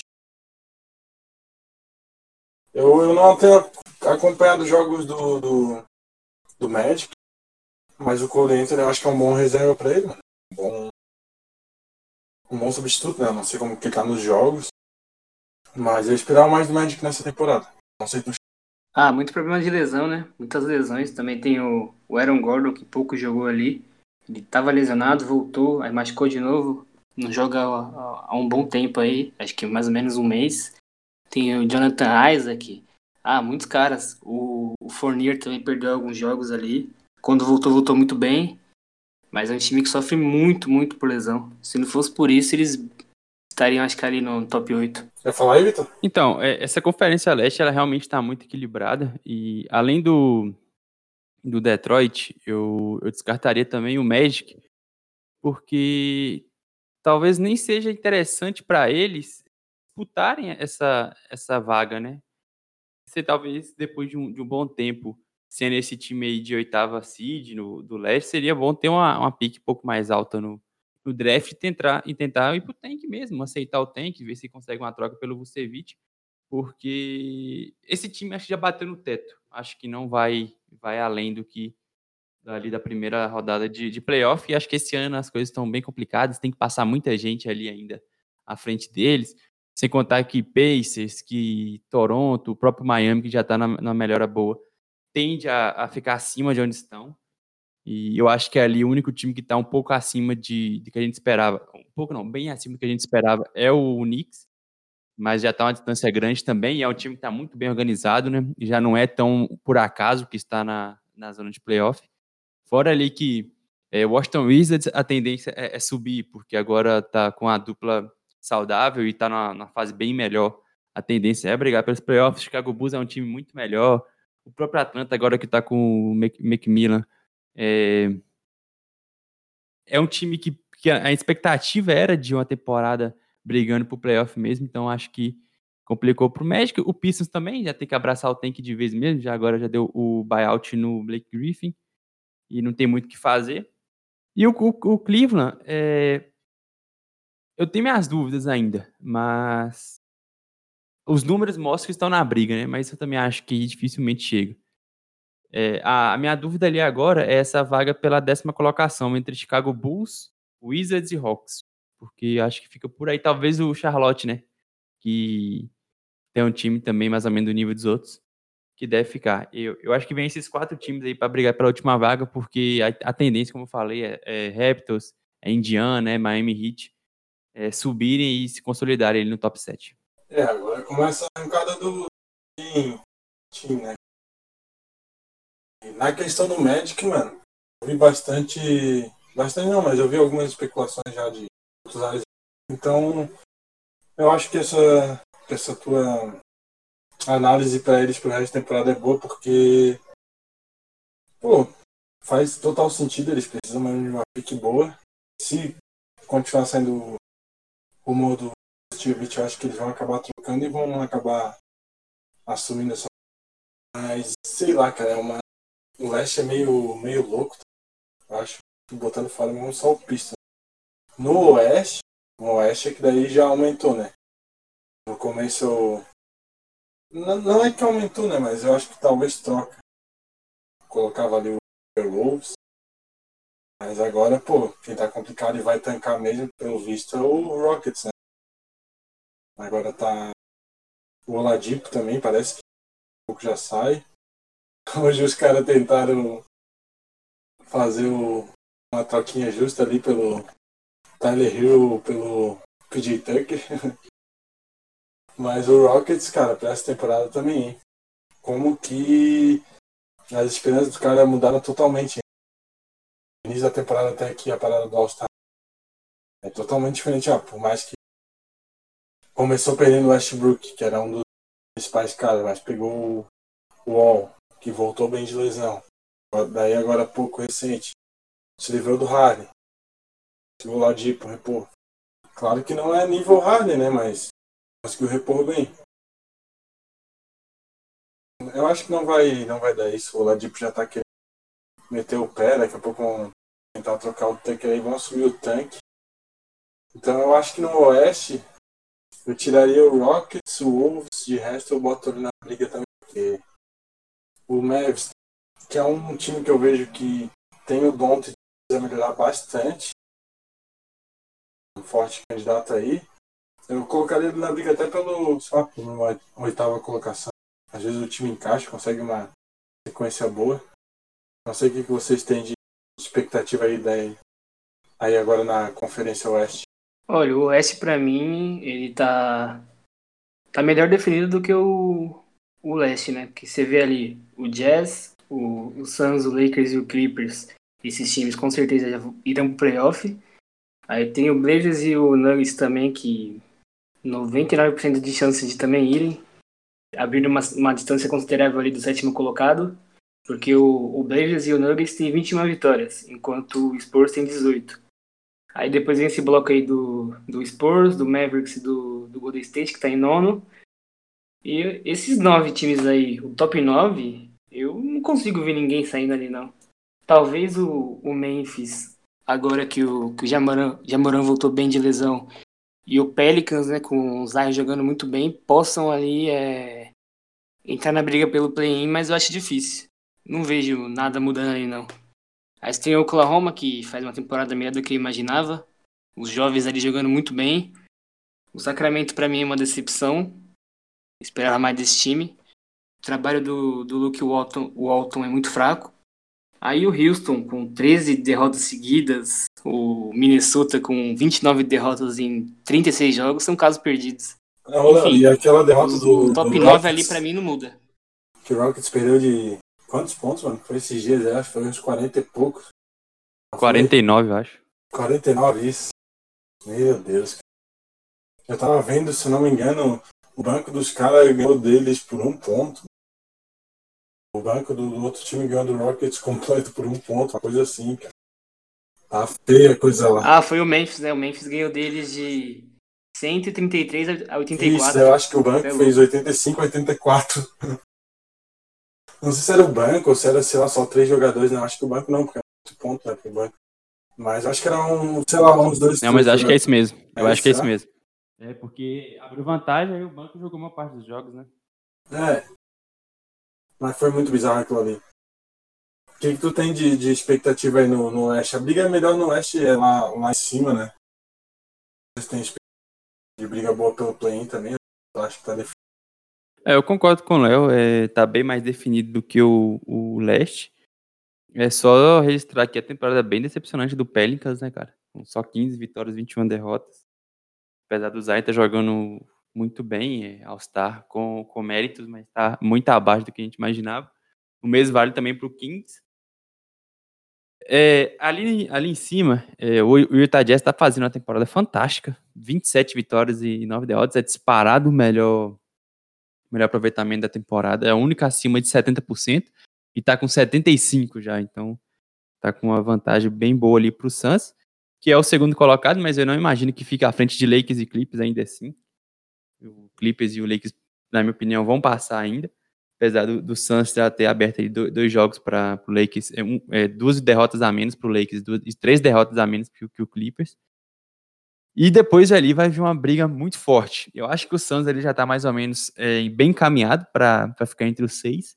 Eu, eu não tenho acompanhado os jogos do, do, do Magic, mas o Cole Anthony eu acho que é um bom reserva para ele, mano. Um bom, um bom substituto, né? Não sei como que ele tá nos jogos. Mas eu esperava mais do Magic nessa temporada. Não sei do Ah, muito problema de lesão, né? Muitas lesões. Também tem o, o Aaron Gordon, que pouco jogou ali. Ele tava lesionado, voltou, aí machucou de novo. Não joga há, há um bom tempo aí, acho que mais ou menos um mês. Tem o Jonathan Isaac. Ah, muitos caras. O, o Fournier também perdeu alguns jogos ali. Quando voltou, voltou muito bem. Mas é um time que sofre muito, muito por lesão. Se não fosse por isso, eles estariam, acho que ali no top 8. Quer falar aí, Vitor? Então, é, essa Conferência Leste, ela realmente está muito equilibrada. E além do, do Detroit, eu, eu descartaria também o Magic, porque talvez nem seja interessante para eles disputarem essa, essa vaga, né? Você talvez, depois de um, de um bom tempo, sendo esse time aí de oitava seed no, do leste, seria bom ter uma, uma pique um pouco mais alta no, no draft e tentar, e tentar ir pro tank mesmo, aceitar o tank, ver se consegue uma troca pelo Vucevic, porque esse time acho que já bateu no teto. Acho que não vai vai além do que ali da primeira rodada de, de playoff, e acho que esse ano as coisas estão bem complicadas, tem que passar muita gente ali ainda à frente deles, sem contar que Pacers, que Toronto, o próprio Miami, que já está na, na melhora boa, tende a, a, ficar acima de onde estão. E eu acho que ali o único time que está um pouco acima de, de que a gente esperava. Um pouco não, bem acima do que a gente esperava é o Knicks, mas já está uma distância grande também. É um time que está muito bem organizado, né? E já não é tão por acaso que está na, na zona de playoff. Fora ali que é, Washington Wizards, a tendência é, é subir, porque agora está com a dupla saudável e está numa, fase bem melhor. A tendência é brigar pelos playoffs. Chicago Bulls é um time muito melhor. O próprio Atlanta, agora que está com o Macmillan, é, é um time que, que a expectativa era de uma temporada brigando para o playoff mesmo, então acho que complicou para o Magic. O Pistons também já tem que abraçar o tank de vez mesmo, já agora já deu o buyout no Blake Griffin e não tem muito o que fazer. E o, o, o Cleveland, é, eu tenho minhas dúvidas ainda, mas os números mostram que estão na briga, né? Mas eu também acho que dificilmente chega. É, a, a, minha dúvida ali agora é essa vaga pela décima colocação entre Chicago Bulls, Wizards e Hawks. Porque acho que fica por aí, talvez o Charlotte, né? Que tem um time também mais ou menos do nível dos outros, que deve ficar. Eu, eu acho que vem esses quatro times aí para brigar pela última vaga, porque a, a, tendência, como eu falei, é, é Raptors, é Indiana, é Miami Heat, é subirem e se consolidarem no top 7. É, agora começa a arrancada do time, né? E na questão do Magic, mano, eu vi bastante. Bastante não, mas eu vi algumas especulações já de outros áreas. Então, eu acho que essa, que essa tua análise para eles pro resto da temporada é boa, porque. Pô, faz total sentido, eles precisam de uma pique boa. Se continuar sendo rumor do Steve eu acho que eles vão acabar trocando e vão acabar assumindo essa. Mas, sei lá, cara, é uma. O leste é meio, meio louco, eu acho. Botando fora mesmo só o pista. No oeste, no oeste é que daí já aumentou, né? No começo. Não, não é que aumentou, né? Mas eu acho que talvez troca. Colocava ali o Wolves. Mas agora, pô, quem tá complicado e vai tancar mesmo, pelo visto, é o Rockets, né? Agora tá o Oladipo também, parece que um pouco já sai. Hoje os caras tentaram fazer o, uma troquinha justa ali pelo Tyler Hill, pelo PJ Tucker. Mas o Rockets, cara, pra essa temporada também, hein? Como que as esperanças dos caras mudaram totalmente. Início da temporada até aqui, a parada do All-Star é totalmente diferente. Ó, por mais que começou perdendo o Westbrook, que era um dos principais caras, mas pegou o Wall, que voltou bem de lesão. Daí agora pouco recente, se livrou do Harden. Chegou lá de repor. Claro que não é nível Harden, né? Mas conseguiu repor bem. Eu acho que não vai, não vai dar isso. O Ladipo já tá querendo meter o pé, daqui a pouco vão tentar trocar o tanque aí, vão subir o tanque. Então eu acho que no Oeste eu tiraria o Rockets, o Wolves, de resto eu boto ali na briga também, porque o Mavs, que é um time que eu vejo que tem o dom de melhorar bastante, um forte candidato aí, eu colocaria ele na briga até pelo, uma oitava colocação. Às vezes o time encaixa, consegue uma sequência boa. Não sei o que vocês têm de expectativa aí daí, aí agora na Conferência Oeste. Olha, o Oeste pra mim, ele tá tá melhor definido do que o, o Leste, né? Porque você vê ali o Jazz, o, o Suns, o Lakers e o Clippers, esses times com certeza já irão pro playoff. Aí tem o Blazers e o Nuggets também, que 99% de chance de também irem. Abrindo uma, uma distância considerável ali do sétimo colocado. Porque o, o Blazers e o Nuggets têm 21 vitórias, enquanto o Spurs tem 18. Aí depois vem esse bloco aí do, do Spurs, do Mavericks e do, do Golden State, que tá em nono. E esses nove times aí, o top 9, eu não consigo ver ninguém saindo ali, não. Talvez o, o Memphis, agora que o, que o Jamoran, Jamoran voltou bem de lesão, e o Pelicans, né, com o Zion jogando muito bem, possam ali é, entrar na briga pelo play-in, mas eu acho difícil. Não vejo nada mudando ali, não. Aí tem o Oklahoma, que faz uma temporada melhor do que eu imaginava. Os jovens ali jogando muito bem. O Sacramento, para mim, é uma decepção. Esperava mais desse time. O trabalho do, do Luke Walton, Walton é muito fraco. Aí o Houston, com 13 derrotas seguidas. O Minnesota, com 29 derrotas em 36 jogos, são casos perdidos. É, Enfim, e aquela derrota do. O top do 9 Rockets, ali, para mim, não muda. Que o Rockets perdeu de Quantos pontos, mano? Foi esses dias, eu acho. Foi uns 40 e poucos. 49, eu acho. 49, isso. Meu Deus. Eu tava vendo, se não me engano, o banco dos caras ganhou deles por um ponto. O banco do, do outro time ganhou do Rockets completo por um ponto, uma coisa assim, cara. Tá feia a coisa lá. Ah, foi o Memphis, né? O Memphis ganhou deles de 133 a 84. Isso, eu acho que o banco É fez 85 a 84. Não sei se era o banco ou se era, sei lá, só três jogadores. Não, acho que o banco não, porque é muito ponto, né, pro banco. Mas acho que era um, sei lá, uns dois. Não, mas acho que é isso mesmo. Eu É acho que é isso, né? mesmo. É, porque abriu vantagem, aí o banco jogou uma parte dos jogos, né? É. Mas foi muito bizarro aquilo ali. O que, que tu tem de, de expectativa aí no, no Oeste? A briga é melhor no Oeste, é lá, lá em cima, né? Vocês têm expectativa de briga boa pelo play-in também? Eu acho que tá definido. É, eu concordo com o Léo, é, tá bem mais definido do que o, o leste. É só registrar aqui a temporada bem decepcionante do Pelicans, né, cara? Com só 15 vitórias, 21 derrotas. Apesar do Zion tá jogando muito bem, é, All-Star, com, com méritos, mas tá muito abaixo do que a gente imaginava. O mesmo vale também pro Kings. É, ali, ali em cima, é, o, Utah Jazz tá fazendo uma temporada fantástica. 27 vitórias e 9 derrotas. É disparado o melhor melhor aproveitamento da temporada. É a única acima de 70% e tá com 75 já, então tá com uma vantagem bem boa ali pro Suns, que é o segundo colocado, mas eu não imagino que fique à frente de Lakers e Clippers ainda assim. O Clippers e o Lakers, na minha opinião, vão passar ainda, apesar do, do Suns já ter aberto aí dois, dois jogos para o Lakers, é, um, é, duas derrotas a menos pro Lakers, duas, e três derrotas a menos que, o- que o Clippers. E depois ali vai vir uma briga muito forte. Eu acho que o Suns ali já tá mais ou menos é, bem encaminhado para ficar entre os seis.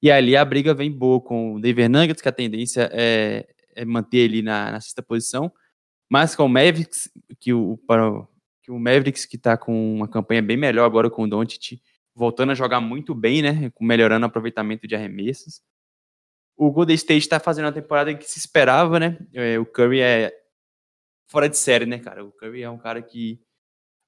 E ali a briga vem boa com o Denver Nuggets, que a tendência é, é manter ele na, na sexta posição. Mas com o Mavericks, que o, para, que o Mavericks que está com uma campanha bem melhor agora com o Doncic, voltando a jogar muito bem, né? Melhorando o aproveitamento de arremessos. O Golden State está fazendo a temporada que se esperava, né? É, o Curry é fora de série, né, cara? O Curry é um cara que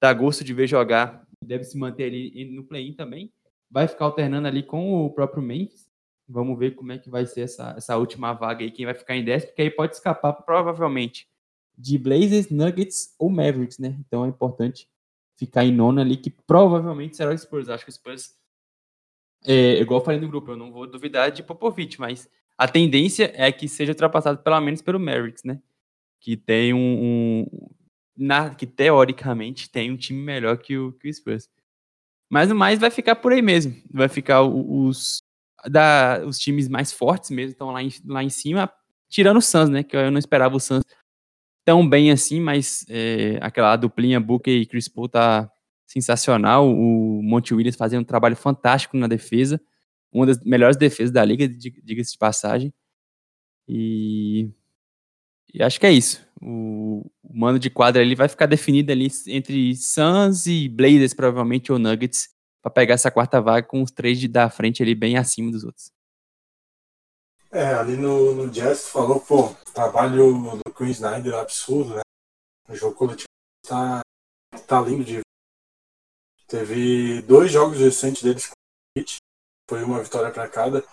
dá gosto de ver jogar, deve se manter ali no play-in também. Vai ficar alternando ali com o próprio Memphis. Vamos ver como é que vai ser essa, essa última vaga aí, quem vai ficar em 10, porque aí pode escapar provavelmente de Blazers, Nuggets ou Mavericks, né? Então é importante ficar em nono ali, que provavelmente será o Spurs. Acho que o Spurs, é, igual eu falei no grupo, eu não vou duvidar de Popovich, mas a tendência é que seja ultrapassado pelo menos pelo Mavericks, né? Que tem um, um na, que teoricamente tem um time melhor que o, que o Spurs. Mas no mais vai ficar por aí mesmo. Vai ficar os, da, os times mais fortes mesmo, estão lá em, lá em cima, tirando o Suns, né? Que eu não esperava o Suns tão bem assim, mas é, aquela duplinha Booker e Chris Paul tá sensacional. O Monte Williams fazendo um trabalho fantástico na defesa, uma das melhores defesas da liga, diga-se de passagem. E, e, acho que é isso. O, o mano de quadra ele vai ficar definido ali entre Suns e Blazers, provavelmente, ou Nuggets, para pegar essa quarta vaga com os três de da frente ali bem acima dos outros. É, ali no, no Jazz falou, pô, trabalho do Chris Snyder é absurdo, né? O jogo coletivo tá, tá lindo de. Teve dois jogos recentes deles com o Heat, foi uma vitória para cada,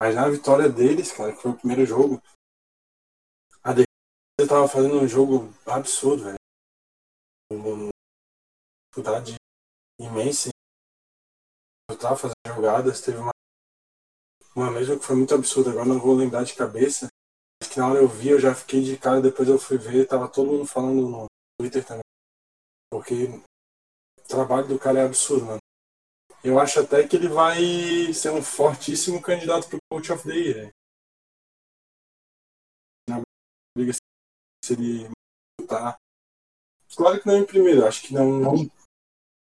mas na vitória deles, cara, que foi o primeiro jogo, defesa tava fazendo um jogo absurdo, velho. Uma dificuldade imensa. Eu tava fazendo jogadas, teve uma uma mesma que foi muito absurda, agora não vou lembrar de cabeça. Mas que na hora eu vi, eu já fiquei de cara, depois eu fui ver, tava todo mundo falando no Twitter também. Porque o trabalho do cara é absurdo, mano. Eu acho até que ele vai ser um fortíssimo candidato pro Coach of the Year. Se ele tá. Claro que não em primeiro, acho que não. não...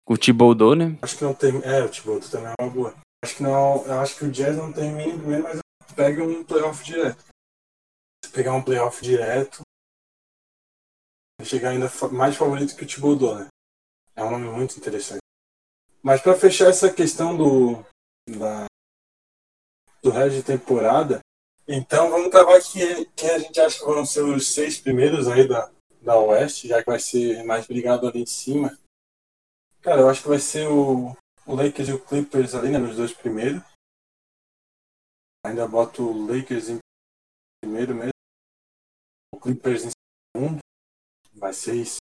O Thibodeau, né? Acho que não tem. É, o Thibodeau também é uma boa. Acho que não. Eu acho que o Jazz não tem mínimo primeiro, mas pega um playoff direto. Se pegar um playoff direto, vai chegar ainda mais favorito que o Thibodeau, né? É um nome muito interessante. Mas para fechar essa questão do da, do resto de temporada, então vamos travar quem, quem a gente acha que vão ser os seis primeiros aí da, da Oeste, já que vai ser mais brigado ali em cima. Cara, eu acho que vai ser o, o Lakers e o Clippers ali, né, nos dois primeiros. Ainda boto o Lakers em primeiro mesmo. O Clippers em segundo. Vai ser isso.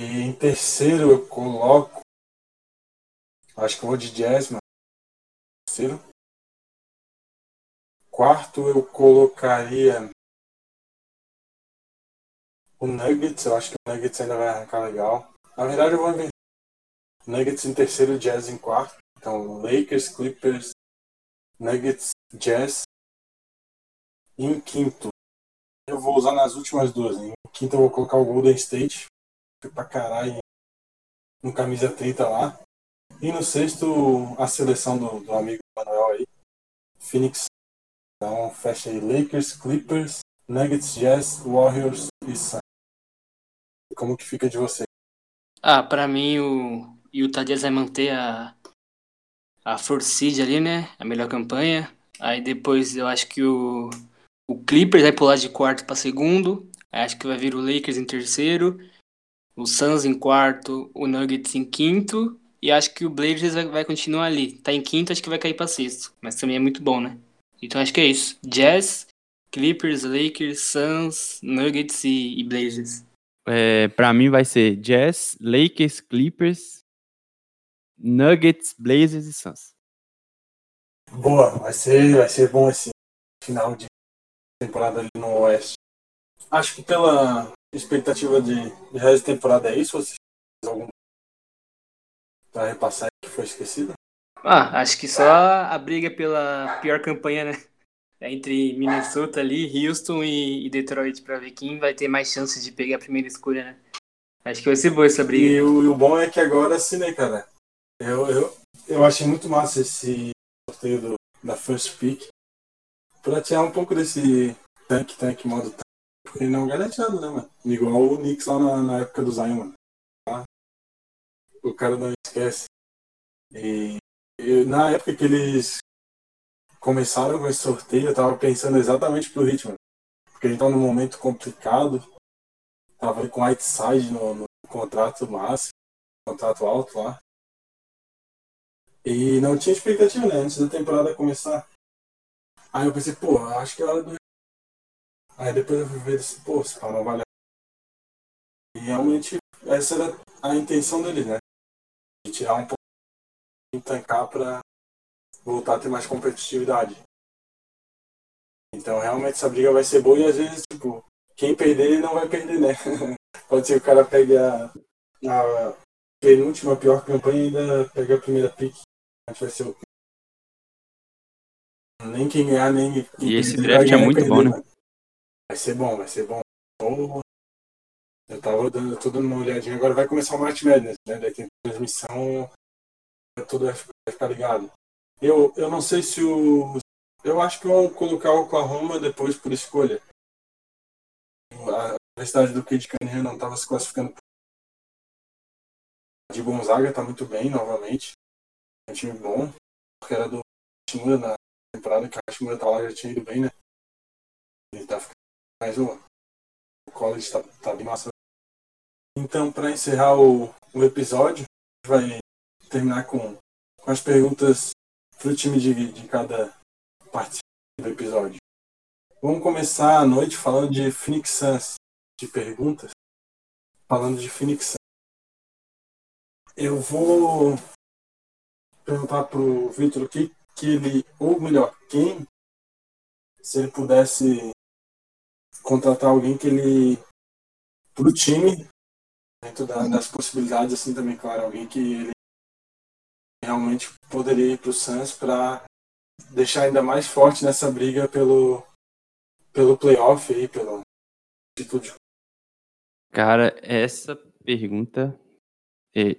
E em terceiro eu coloco. Acho que eu vou de Jazz, mano. Terceiro. Quarto eu colocaria o Nuggets. Eu acho que o Nuggets ainda vai arrancar legal. Na verdade eu vou inventar Nuggets em terceiro, Jazz em quarto. Então, Lakers, Clippers, Nuggets, Jazz. Em quinto, eu vou usar nas últimas duas. Em quinto, eu vou colocar o Golden State. Foi pra caralho no camisa 30 lá. E no sexto, a seleção do, do amigo Manuel aí, Phoenix. Então, fecha aí Lakers, Clippers, Nuggets, Jazz, Warriors e Suns. Como que fica de você? Ah, pra mim o o Tadias vai manter a, a Force ali, né? A melhor campanha. Aí depois eu acho que o, o Clippers vai pular de quarto para segundo. Aí acho que vai vir o Lakers em terceiro. O Suns em quarto. O Nuggets em quinto. E acho que o Blazers vai, vai continuar ali. Tá em quinto, acho que vai cair para sexto. Mas também é muito bom, né? Então acho que é isso. Jazz, Clippers, Lakers, Suns, Nuggets e, e Blazers. É, para mim vai ser Jazz, Lakers, Clippers, Nuggets, Blazers e Suns. Boa, vai ser, vai ser bom esse final de temporada ali no Oeste. Acho que pela expectativa de, de resto de temporada é isso. Você fez algum para repassar que foi esquecido? Ah, acho que só a briga pela pior campanha, né? Entre Minnesota ali, Houston e, Detroit para ver quem vai ter mais chances de pegar a primeira escolha, né? Acho que vai ser boa essa briga. E o, o bom é que agora sim, né, cara? Eu, eu, eu achei muito massa esse sorteio do, da First Pick. pra tirar um pouco desse tanque, tanque, modo tanque. Porque não garante nada, né, mano? Igual o Knicks lá na, na época do Zion, mano. Tá? O cara não esquece. E, e na época que eles começaram com esse sorteio, eu tava pensando exatamente pro ritmo. Porque a gente tava num momento complicado. Tava com Whiteside no, no contrato máximo, contrato alto lá. E não tinha expectativa, né? Antes da temporada começar. Aí eu pensei, pô, acho que é hora do. Aí depois eu fui ver disse, pô, esse cara não vale. E realmente essa era a intenção deles, né? De tirar um pouco e tancar pra voltar a ter mais competitividade. Então realmente essa briga vai ser boa e às vezes, tipo, quem perder não vai perder, né? Pode ser que o cara pegue a, a penúltima pior campanha e ainda pegue a primeira pick. Acho que vai ser o nem quem ganhar, nem quem E esse draft é muito perder, bom, né? mano. Vai ser bom, vai ser bom. Eu tava dando tudo uma olhadinha. Agora vai começar o March Madness, né? Daí tem transmissão, tudo vai ficar ligado. Eu, eu não sei se o. Eu acho que vão colocar o Oklahoma depois por escolha. A Universidade do Cade Cunningham não estava se classificando. De Gonzaga tá muito bem novamente. É um time bom. Porque era do Hashimura na temporada que a Hashimura tá lá já tinha ido bem, né? Ele tá ficando mais o, o college tá, tá massa. Então, para encerrar o, o episódio, a gente vai terminar com, com as perguntas pro time de, de cada participante do episódio. Vamos começar a noite falando de Phoenix Suns, de perguntas. Falando de Phoenix Suns. Eu vou perguntar pro Victor o que, que ele, ou melhor, quem, se ele pudesse contratar alguém que ele, pro time, dentro da- das possibilidades, assim também, claro, alguém que ele realmente poderia ir pro Suns para deixar ainda mais forte nessa briga pelo, pelo playoff aí, pelo título de Cara, essa pergunta. é,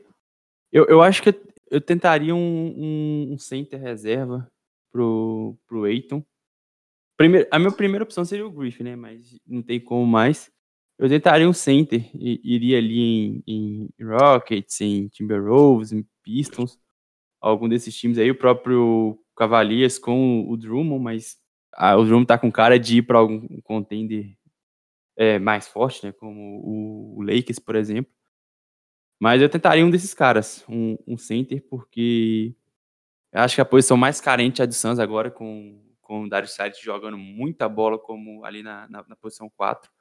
eu, eu acho que eu, tentaria um, um, center reserva pro, pro Eiton. Primeiro, a minha primeira opção seria o Griffin, né? Mas não tem como mais. Eu tentaria um center. e- iria ali em, em Rockets, em Timberwolves, em Pistons. Algum desses times aí. O próprio Cavaliers com o Drummond, mas ah, o Drummond tá com cara de ir para algum contender é, mais forte, né? Como o, o Lakers, por exemplo. Mas eu tentaria um desses caras, um, um center, porque acho que a posição mais carente é a do Suns agora, com, com o Darius Saric jogando muita bola como ali na, na, na posição 4.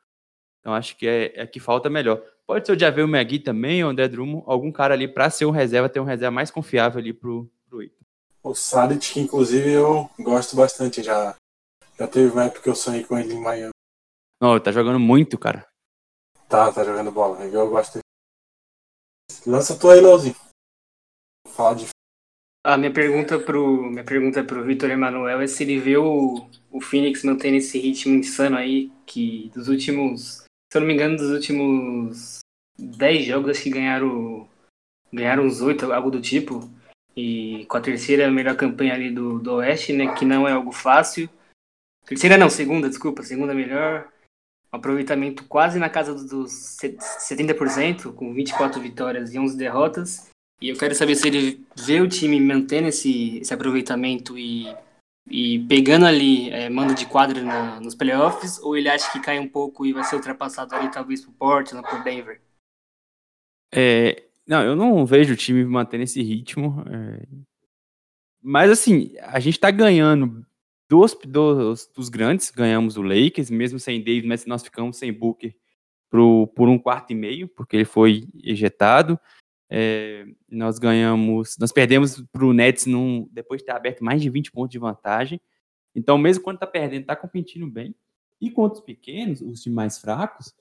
Então acho que é, é que falta melhor. Pode ser o Javel Magui também, ou o André Drummond, algum cara ali para ser um reserva, ter um reserva mais confiável ali pro, pro Eiton. O Saric, que inclusive eu gosto bastante. Já, já teve uma época que eu sonhei com ele em Miami. Não, ele tá jogando muito, cara. Tá, tá jogando bola. Eu gosto dele. Lança tu aí, Leozinho. Fala de. A minha pergunta pro, minha pergunta pro Vitor Emanuel é se ele vê o, o Phoenix mantendo esse ritmo insano aí, que dos últimos, se eu não me engano, dos últimos 10 jogos, acho que ganharam, ganharam uns 8, algo do tipo. E com a terceira melhor campanha ali do, do Oeste, né, que não é algo fácil. Terceira não, segunda, desculpa, segunda melhor. Um aproveitamento quase na casa dos 70%, com 24 vitórias e 11 derrotas. E eu quero saber se ele vê o time mantendo esse, esse aproveitamento e, e pegando ali é, mando de quadra na- nos playoffs, ou ele acha que cai um pouco e vai ser ultrapassado ali talvez por Portland, por Denver. É, não, eu não vejo o time mantendo esse ritmo. é. Mas assim, a gente tá ganhando dos, dos, dos grandes, ganhamos o Lakers, mesmo sem Davis, mas nós ficamos sem Booker pro, por um quarto e meio, porque ele foi ejetado. É, nós ganhamos, nós perdemos pro Nets num, depois de ter aberto mais de 20 pontos de vantagem. Então, mesmo quando tá perdendo, tá competindo bem. E contra os pequenos, os times mais fracos,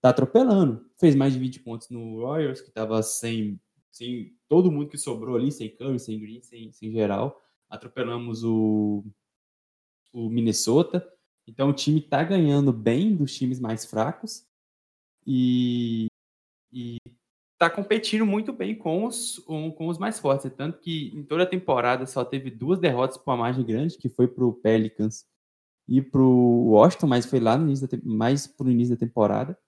tá atropelando. Fez mais de 20 pontos no Royals, que tava sem, sem todo mundo que sobrou ali, sem Curry, sem Green, sem, sem geral. Atropelamos o, o Minnesota. Então o time tá ganhando bem dos times mais fracos e, e tá competindo muito bem com os, com, com os mais fortes. Tanto que em toda a temporada só teve duas derrotas por uma margem grande, que foi pro Pelicans ir pro Washington, mas foi lá no início da, mais pro início da temporada.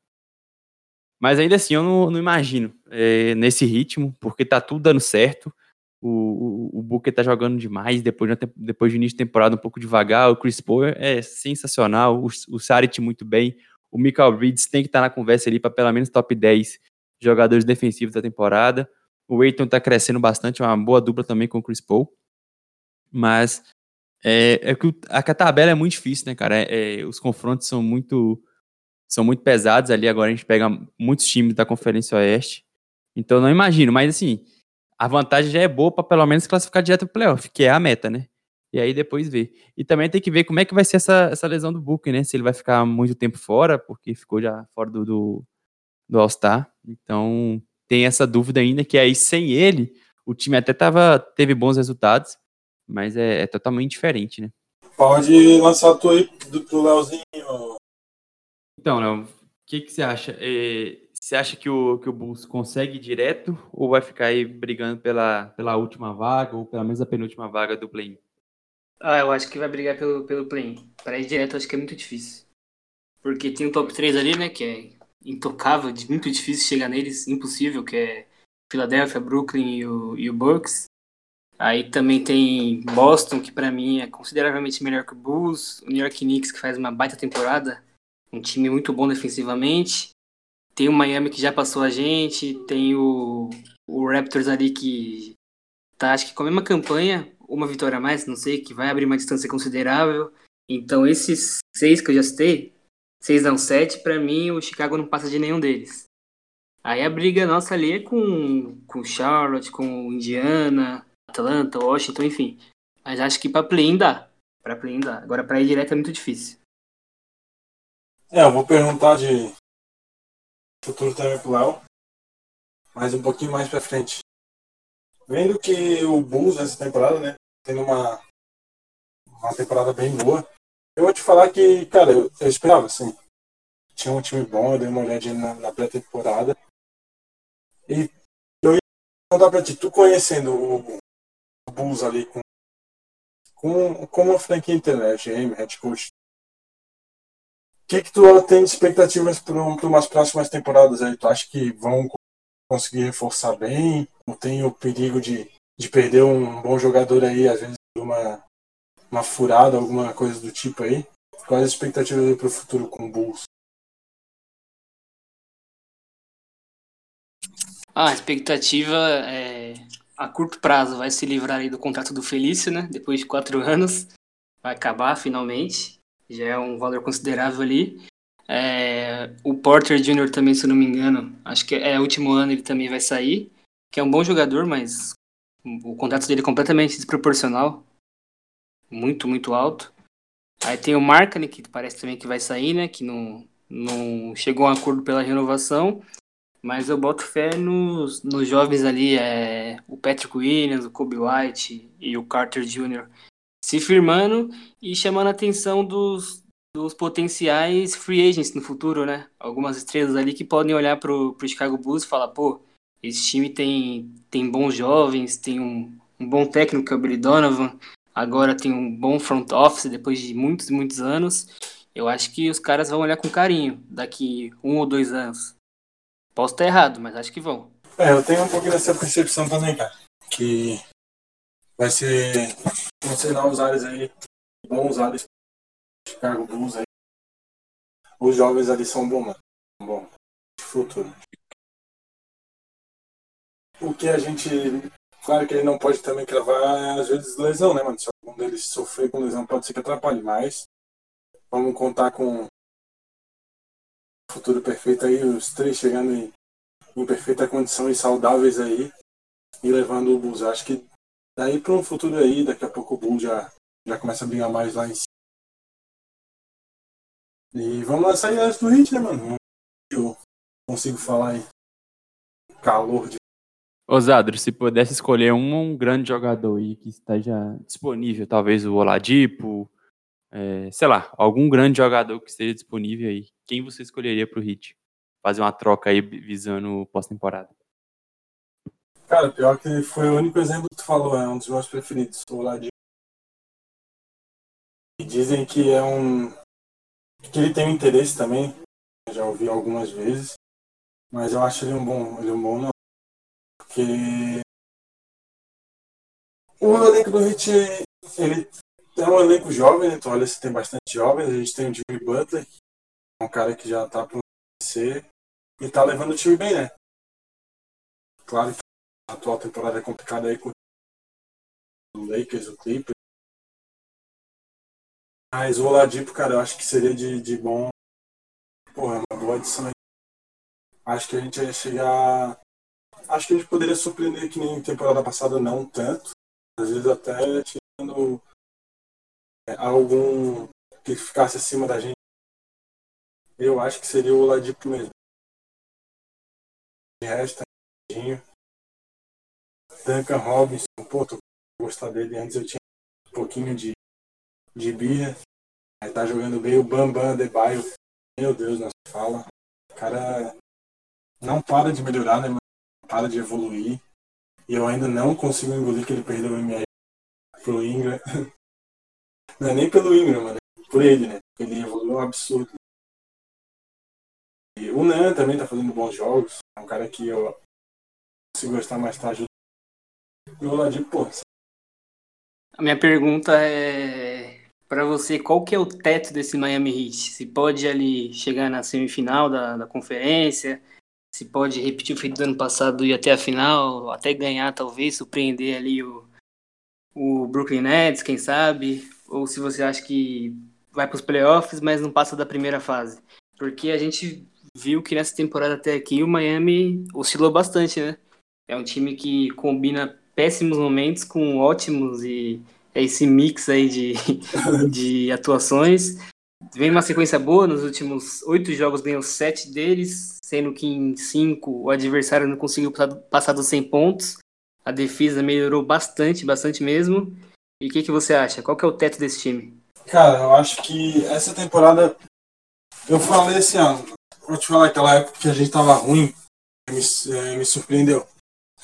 Mas ainda assim, eu não, não imagino é, nesse ritmo, porque tá tudo dando certo. O, o, o Booker tá jogando demais depois, de, depois de início de temporada um pouco devagar. O Chris Paul é sensacional. O, o Saric muito bem. O Michael Bridges tem que estar tá na conversa ali para pelo menos top 10 jogadores defensivos da temporada. O Aiton tá crescendo bastante, é uma boa dupla também com o Chris Paul. Mas é, é que a, a tabela é muito difícil, né, cara? É, é, os confrontos são muito são muito pesados ali. Agora a gente pega muitos times da Conferência Oeste. Então não imagino, mas assim, a vantagem já é boa para pelo menos classificar direto pro playoff, que é a meta, né? E aí depois ver. E também tem que ver como é que vai ser essa, essa lesão do Booker, né? Se ele vai ficar muito tempo fora, porque ficou já fora do, do, do All-Star. Então tem essa dúvida ainda, que aí sem ele, o time até tava, teve bons resultados, mas é, é totalmente diferente, né? Pode lançar tu aí do, pro Leozinho, então, Léo, o que, que você acha? É, você acha que o, que o Bulls consegue direto ou vai ficar aí brigando pela, pela última vaga ou pelo menos a penúltima vaga do play-in? Ah, eu acho que vai brigar pelo, pelo play-in. Para ir direto, acho que é muito difícil. Porque tem o top 3 ali, né, que é intocável, muito difícil chegar neles, impossível, que é Philadelphia, Brooklyn e o, e o Bucks. Aí também tem Boston, que para mim é consideravelmente melhor que o Bulls, o New York Knicks, que faz uma baita temporada, um time muito bom defensivamente. Tem o Miami que já passou a gente, tem o, o Raptors ali que tá, acho que com a mesma campanha, uma vitória a mais, não sei, que vai abrir uma distância considerável. Então esses seis que eu já citei, seis não sete, para mim o Chicago não passa de nenhum deles. Aí a briga nossa ali é com, com Charlotte, com Indiana, Atlanta, Washington, enfim. Mas acho que para play-in dá. Pra play-in dá. Agora pra ir direto é muito difícil. É, eu vou perguntar de futuro também pro Léo, mas um pouquinho mais pra frente. Vendo que o Bulls nessa temporada, né, tendo uma, uma temporada bem boa, eu vou te falar que, cara, eu, eu esperava, assim. Tinha um time bom, eu dei uma olhadinha na, na pré-temporada. E eu ia perguntar pra ti, tu conhecendo o, o Bulls ali com, com, com uma franquia internet, GM, head coach, que, que tu tem de expectativas para umas próximas temporadas aí? Tu acha que vão conseguir reforçar bem? Não tem o perigo de, de perder um bom jogador aí, às vezes uma, uma furada, alguma coisa do tipo aí? Quais as expectativas para o futuro com o Bulls? Ah, a expectativa é a curto prazo vai se livrar aí do contrato do Felício, né? Depois de quatro anos, vai acabar finalmente já é um valor considerável ali. É, o Porter Jr. também, se eu não me engano, acho que é o último ano ele também vai sair, que é um bom jogador, mas o contrato dele é completamente desproporcional, muito, muito alto. Aí tem o Markkanen, que parece também que vai sair, né, que não, não chegou a um acordo pela renovação, mas eu boto fé nos, nos jovens ali, é, o Patrick Williams, o Kobe White e o Carter Jr., se firmando e chamando a atenção dos, dos potenciais free agents no futuro, né? Algumas estrelas ali que podem olhar pro, pro Chicago Bulls e falar, pô, esse time tem, tem bons jovens, tem um, um bom técnico, que é o Billy Donovan, agora tem um bom front office depois de muitos, muitos anos. Eu acho que os caras vão olhar com carinho daqui um ou dois anos. Posso estar errado, mas acho que vão. É, eu tenho um pouquinho dessa percepção também, cara. Que vai ser, vão ser novos áreas aí, bons áreas, Chicago Bulls aí. Os jovens ali são bons, mano. Bom, futuro. O que a gente, claro que ele não pode também cravar às vezes lesão, né, mano? Se algum deles sofrer com lesão pode ser que atrapalhe, mas vamos contar com o futuro perfeito aí, os três chegando em, em perfeita condição e saudáveis aí e levando o Bulls. Acho que Daí para um futuro aí, daqui a pouco o Bull já, já começa a brigar mais lá em cima. E vamos lá sair antes do hit, né, mano? Eu consigo falar aí. Calor de. Osadro, se pudesse escolher um, um, grande jogador aí que esteja disponível, talvez o Oladipo, é, sei lá, algum grande jogador que esteja disponível aí, quem você escolheria para o Hit? Fazer uma troca aí visando pós-temporada. Cara, pior que foi o único exemplo que tu falou, é um dos meus preferidos, o Oladipo. Dizem que é um. que ele tem um interesse também. Já ouvi algumas vezes. Mas eu acho ele um bom. Ele um bom Porque. O elenco do Hit, ele é um elenco jovem? Tu olha se tem bastante jovens. A gente tem o Jimmy Butler, um cara que já tá para ser e tá levando o time bem, né? Claro que a atual temporada é complicada aí com o Lakers, o Clippers. Mas o Oladipo, cara, eu acho que seria de, de bom. Porra, é uma boa adição aí. Acho que a gente ia chegar. Acho que a gente poderia surpreender que nem temporada passada, não tanto. Às vezes até tirando é, algum que ficasse acima da gente. Eu acho que seria o Oladipo mesmo. De resto, Duncan Robinson, pô, tô gostar dele. Antes eu tinha um pouquinho de, de birra. Aí tá jogando bem o Bambam Debaio. Meu Deus, se fala. O cara não para de melhorar, né, para de evoluir. E eu ainda não consigo engolir que ele perdeu o MR pro Ingram. Não é nem pelo Ingram, mano. É por ele, né? Ele evoluiu um absurdo. E o Nan também tá fazendo bons jogos. É um cara que eu se gostar mais tarde. E o Oladipo, pô. A minha pergunta é para você, qual que é o teto desse Miami Heat? Se pode ali chegar na semifinal da, da conferência, se pode repetir o feito do ano passado e até a final, até ganhar talvez, surpreender ali o, o Brooklyn Nets, quem sabe, ou se você acha que vai para os playoffs, mas não passa da primeira fase. Porque a gente viu que nessa temporada até aqui o Miami oscilou bastante, né? É um time que combina péssimos momentos com ótimos e é esse mix aí de, de atuações. Vem uma sequência boa, nos últimos oito jogos ganhou sete deles, sendo que em cinco o adversário não conseguiu passar dos 100 pontos. A defesa melhorou bastante, bastante mesmo. E o que, que você acha? Qual que é o teto desse time? Cara, eu acho que essa temporada. Eu falei assim, ó. Vou te falar, aquela época que a gente tava ruim, me, é, me surpreendeu.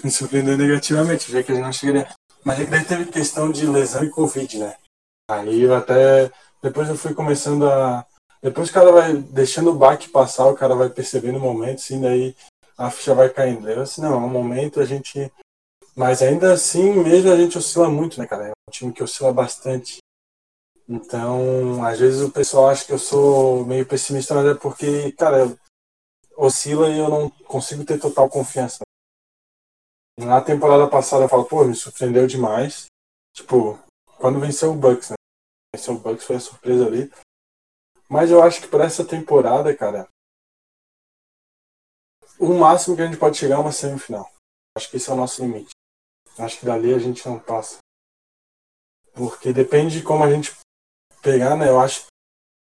Me surpreendeu negativamente, já que a gente não chegaria. Mas é daí teve questão de lesão e Covid, né? Aí eu até. Depois eu fui começando a. Depois o cara vai deixando o baque passar, o cara vai percebendo o momento, assim, daí a ficha vai caindo. Eu assim, não, é um momento a gente mas ainda assim, mesmo a gente oscila muito, né, cara? É um time que oscila bastante. Então, às vezes o pessoal acha que eu sou meio pessimista, mas é porque, cara, oscila e eu não consigo ter total confiança. Na temporada passada eu falo, pô, me surpreendeu demais. Tipo, quando venceu o Bucks, né? Venceu o Bucks foi a surpresa ali. Mas eu acho que para essa temporada, cara, o máximo que a gente pode chegar é uma semifinal. Acho que esse é o nosso limite. Acho que dali a gente não passa. Porque depende de como a gente pegar, né? Eu acho.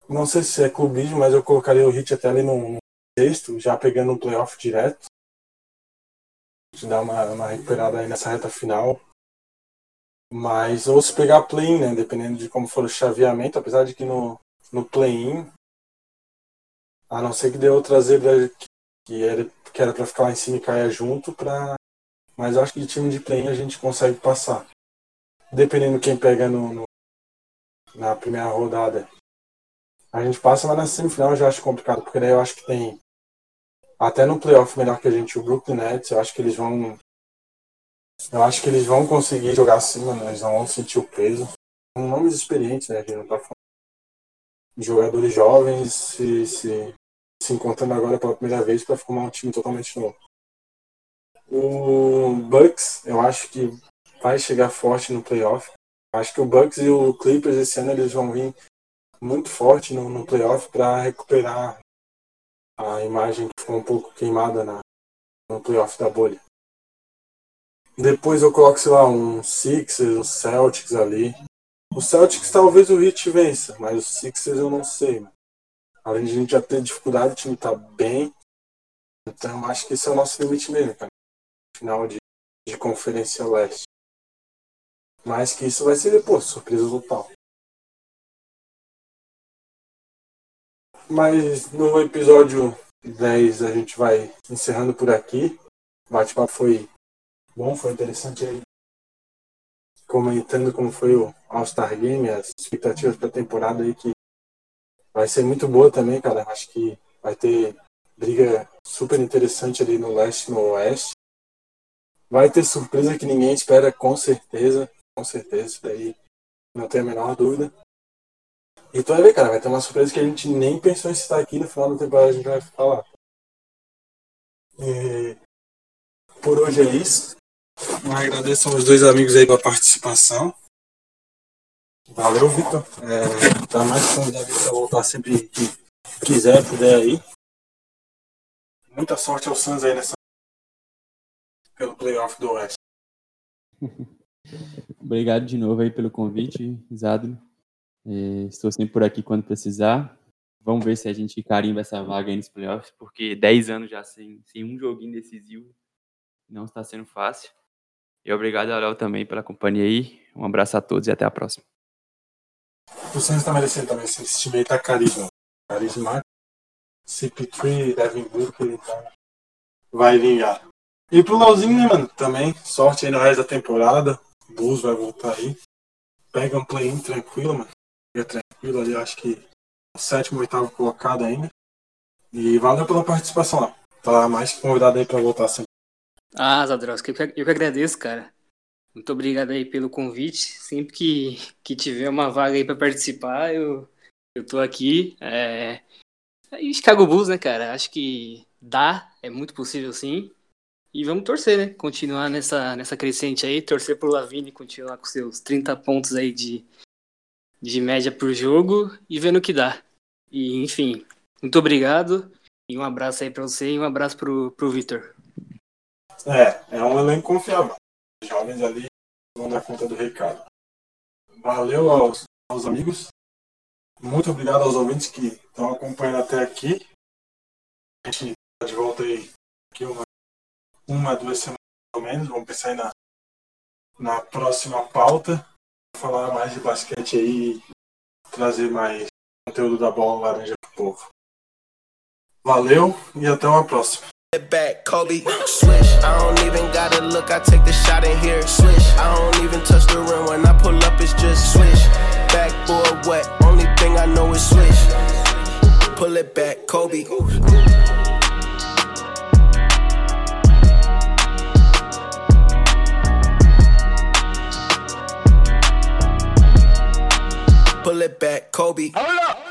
Não sei se é clubismo, mas eu colocaria o Hit até ali no, no sexto, já pegando um playoff direto. De dar uma, uma recuperada aí nessa reta final. Mas, ou se pegar play-in, né? Dependendo de como for o chaveamento, apesar de que no, no play-in, a não ser que dê outra zebra que era, que era pra ficar lá em cima e cair junto, pra mas acho que de time de play a gente consegue passar. Dependendo quem pega no, no, na primeira rodada. A gente passa, mas na semifinal eu já acho complicado, porque daí eu acho que tem até no playoff melhor que a gente, o Brooklyn Nets, eu acho que eles vão. Eu acho que eles vão conseguir jogar acima, né? Eles não vão sentir o peso. São nomes experientes, né? A gente não tá falando jogadores jovens se, se, se encontrando agora pela primeira vez para formar um time totalmente novo. O Bucks, eu acho que vai chegar forte no playoff. Acho que o Bucks e o Clippers esse ano eles vão vir muito forte no, no playoff para recuperar a imagem que ficou um pouco queimada na, no playoff da bolha. Depois eu coloco, sei lá, um Sixers, um Celtics ali. O Celtics talvez o Heat vença, mas o Sixers eu não sei. Além de a gente já ter dificuldade, o time tá bem. Então acho que esse é o nosso limite mesmo, cara final de, de Conferência Leste. Mas que isso vai ser, pô, surpresa total. Mas no episódio 10 a gente vai encerrando por aqui. O bate-papo foi bom, foi interessante aí. Comentando como foi o All-Star Game, as expectativas para a temporada aí que vai ser muito boa também, cara. Acho que vai ter briga super interessante ali no leste e no oeste. Vai ter surpresa que ninguém espera, com certeza. Com certeza, isso daí não tem a menor dúvida. E tu vai ver, cara, vai ter uma surpresa que a gente nem pensou em citar aqui no final da temporada, a gente vai falar. E por hoje é isso. Agradeço aos dois amigos aí pela participação. Valeu, Vitor. É, tá mais convidado para voltar sempre que quiser, puder aí. Muita sorte aos Suns aí nessa pelo playoff do Oeste. Obrigado de novo aí pelo convite, Zadro. É, estou sempre por aqui quando precisar. Vamos ver se a gente carimba essa vaga aí nos playoffs, porque 10 anos já sem, sem um joguinho decisivo não está sendo fácil. E obrigado Léo também pela companhia aí. Um abraço a todos e até a próxima. Santos está merecendo também esse time aí tá carisma. Carisma. CP3, Devin Booker, então vai vingar. E pro Lauzinho, né, mano? Também, sorte aí no resto da temporada. Bulls vai voltar aí. Pega um play-in tranquilo, mano. Fica tranquilo ali, acho que o sétimo, oitavo colocado ainda. E valeu pela participação lá. Tá mais convidado aí pra voltar sempre. Ah, Zadrowski, eu, que- eu que agradeço, cara. Muito obrigado aí pelo convite. Sempre que, que tiver uma vaga aí pra participar, eu, eu tô aqui. É... E Chicago Bulls, né, cara? Acho que dá, é muito possível sim. E vamos torcer, né? Continuar nessa, nessa crescente aí, torcer pro Lavine continuar com seus 30 pontos aí de, de média por jogo e vendo o que dá. E, enfim, muito obrigado. E um abraço aí pra você e um abraço pro, pro Vitor. É, é um elenco confiável. Os jovens ali vão dar conta do recado. Valeu aos, aos amigos. Muito obrigado aos ouvintes que estão acompanhando até aqui. A gente está de volta aí daqui uma, uma, duas semanas pelo menos. Vamos pensar aí na, na próxima pauta. Falar mais de basquete aí trazer mais conteúdo da bola laranja pro povo. Valeu e até uma próxima. Back, Kobe. Swish, I don't even gotta look, I take the shot in here. Swish, I don't even touch the rim when I pull up, it's just swish. Backboard wet, only thing I know is swish. Pull it back, Kobe. Pull it back, Kobe. Hold up.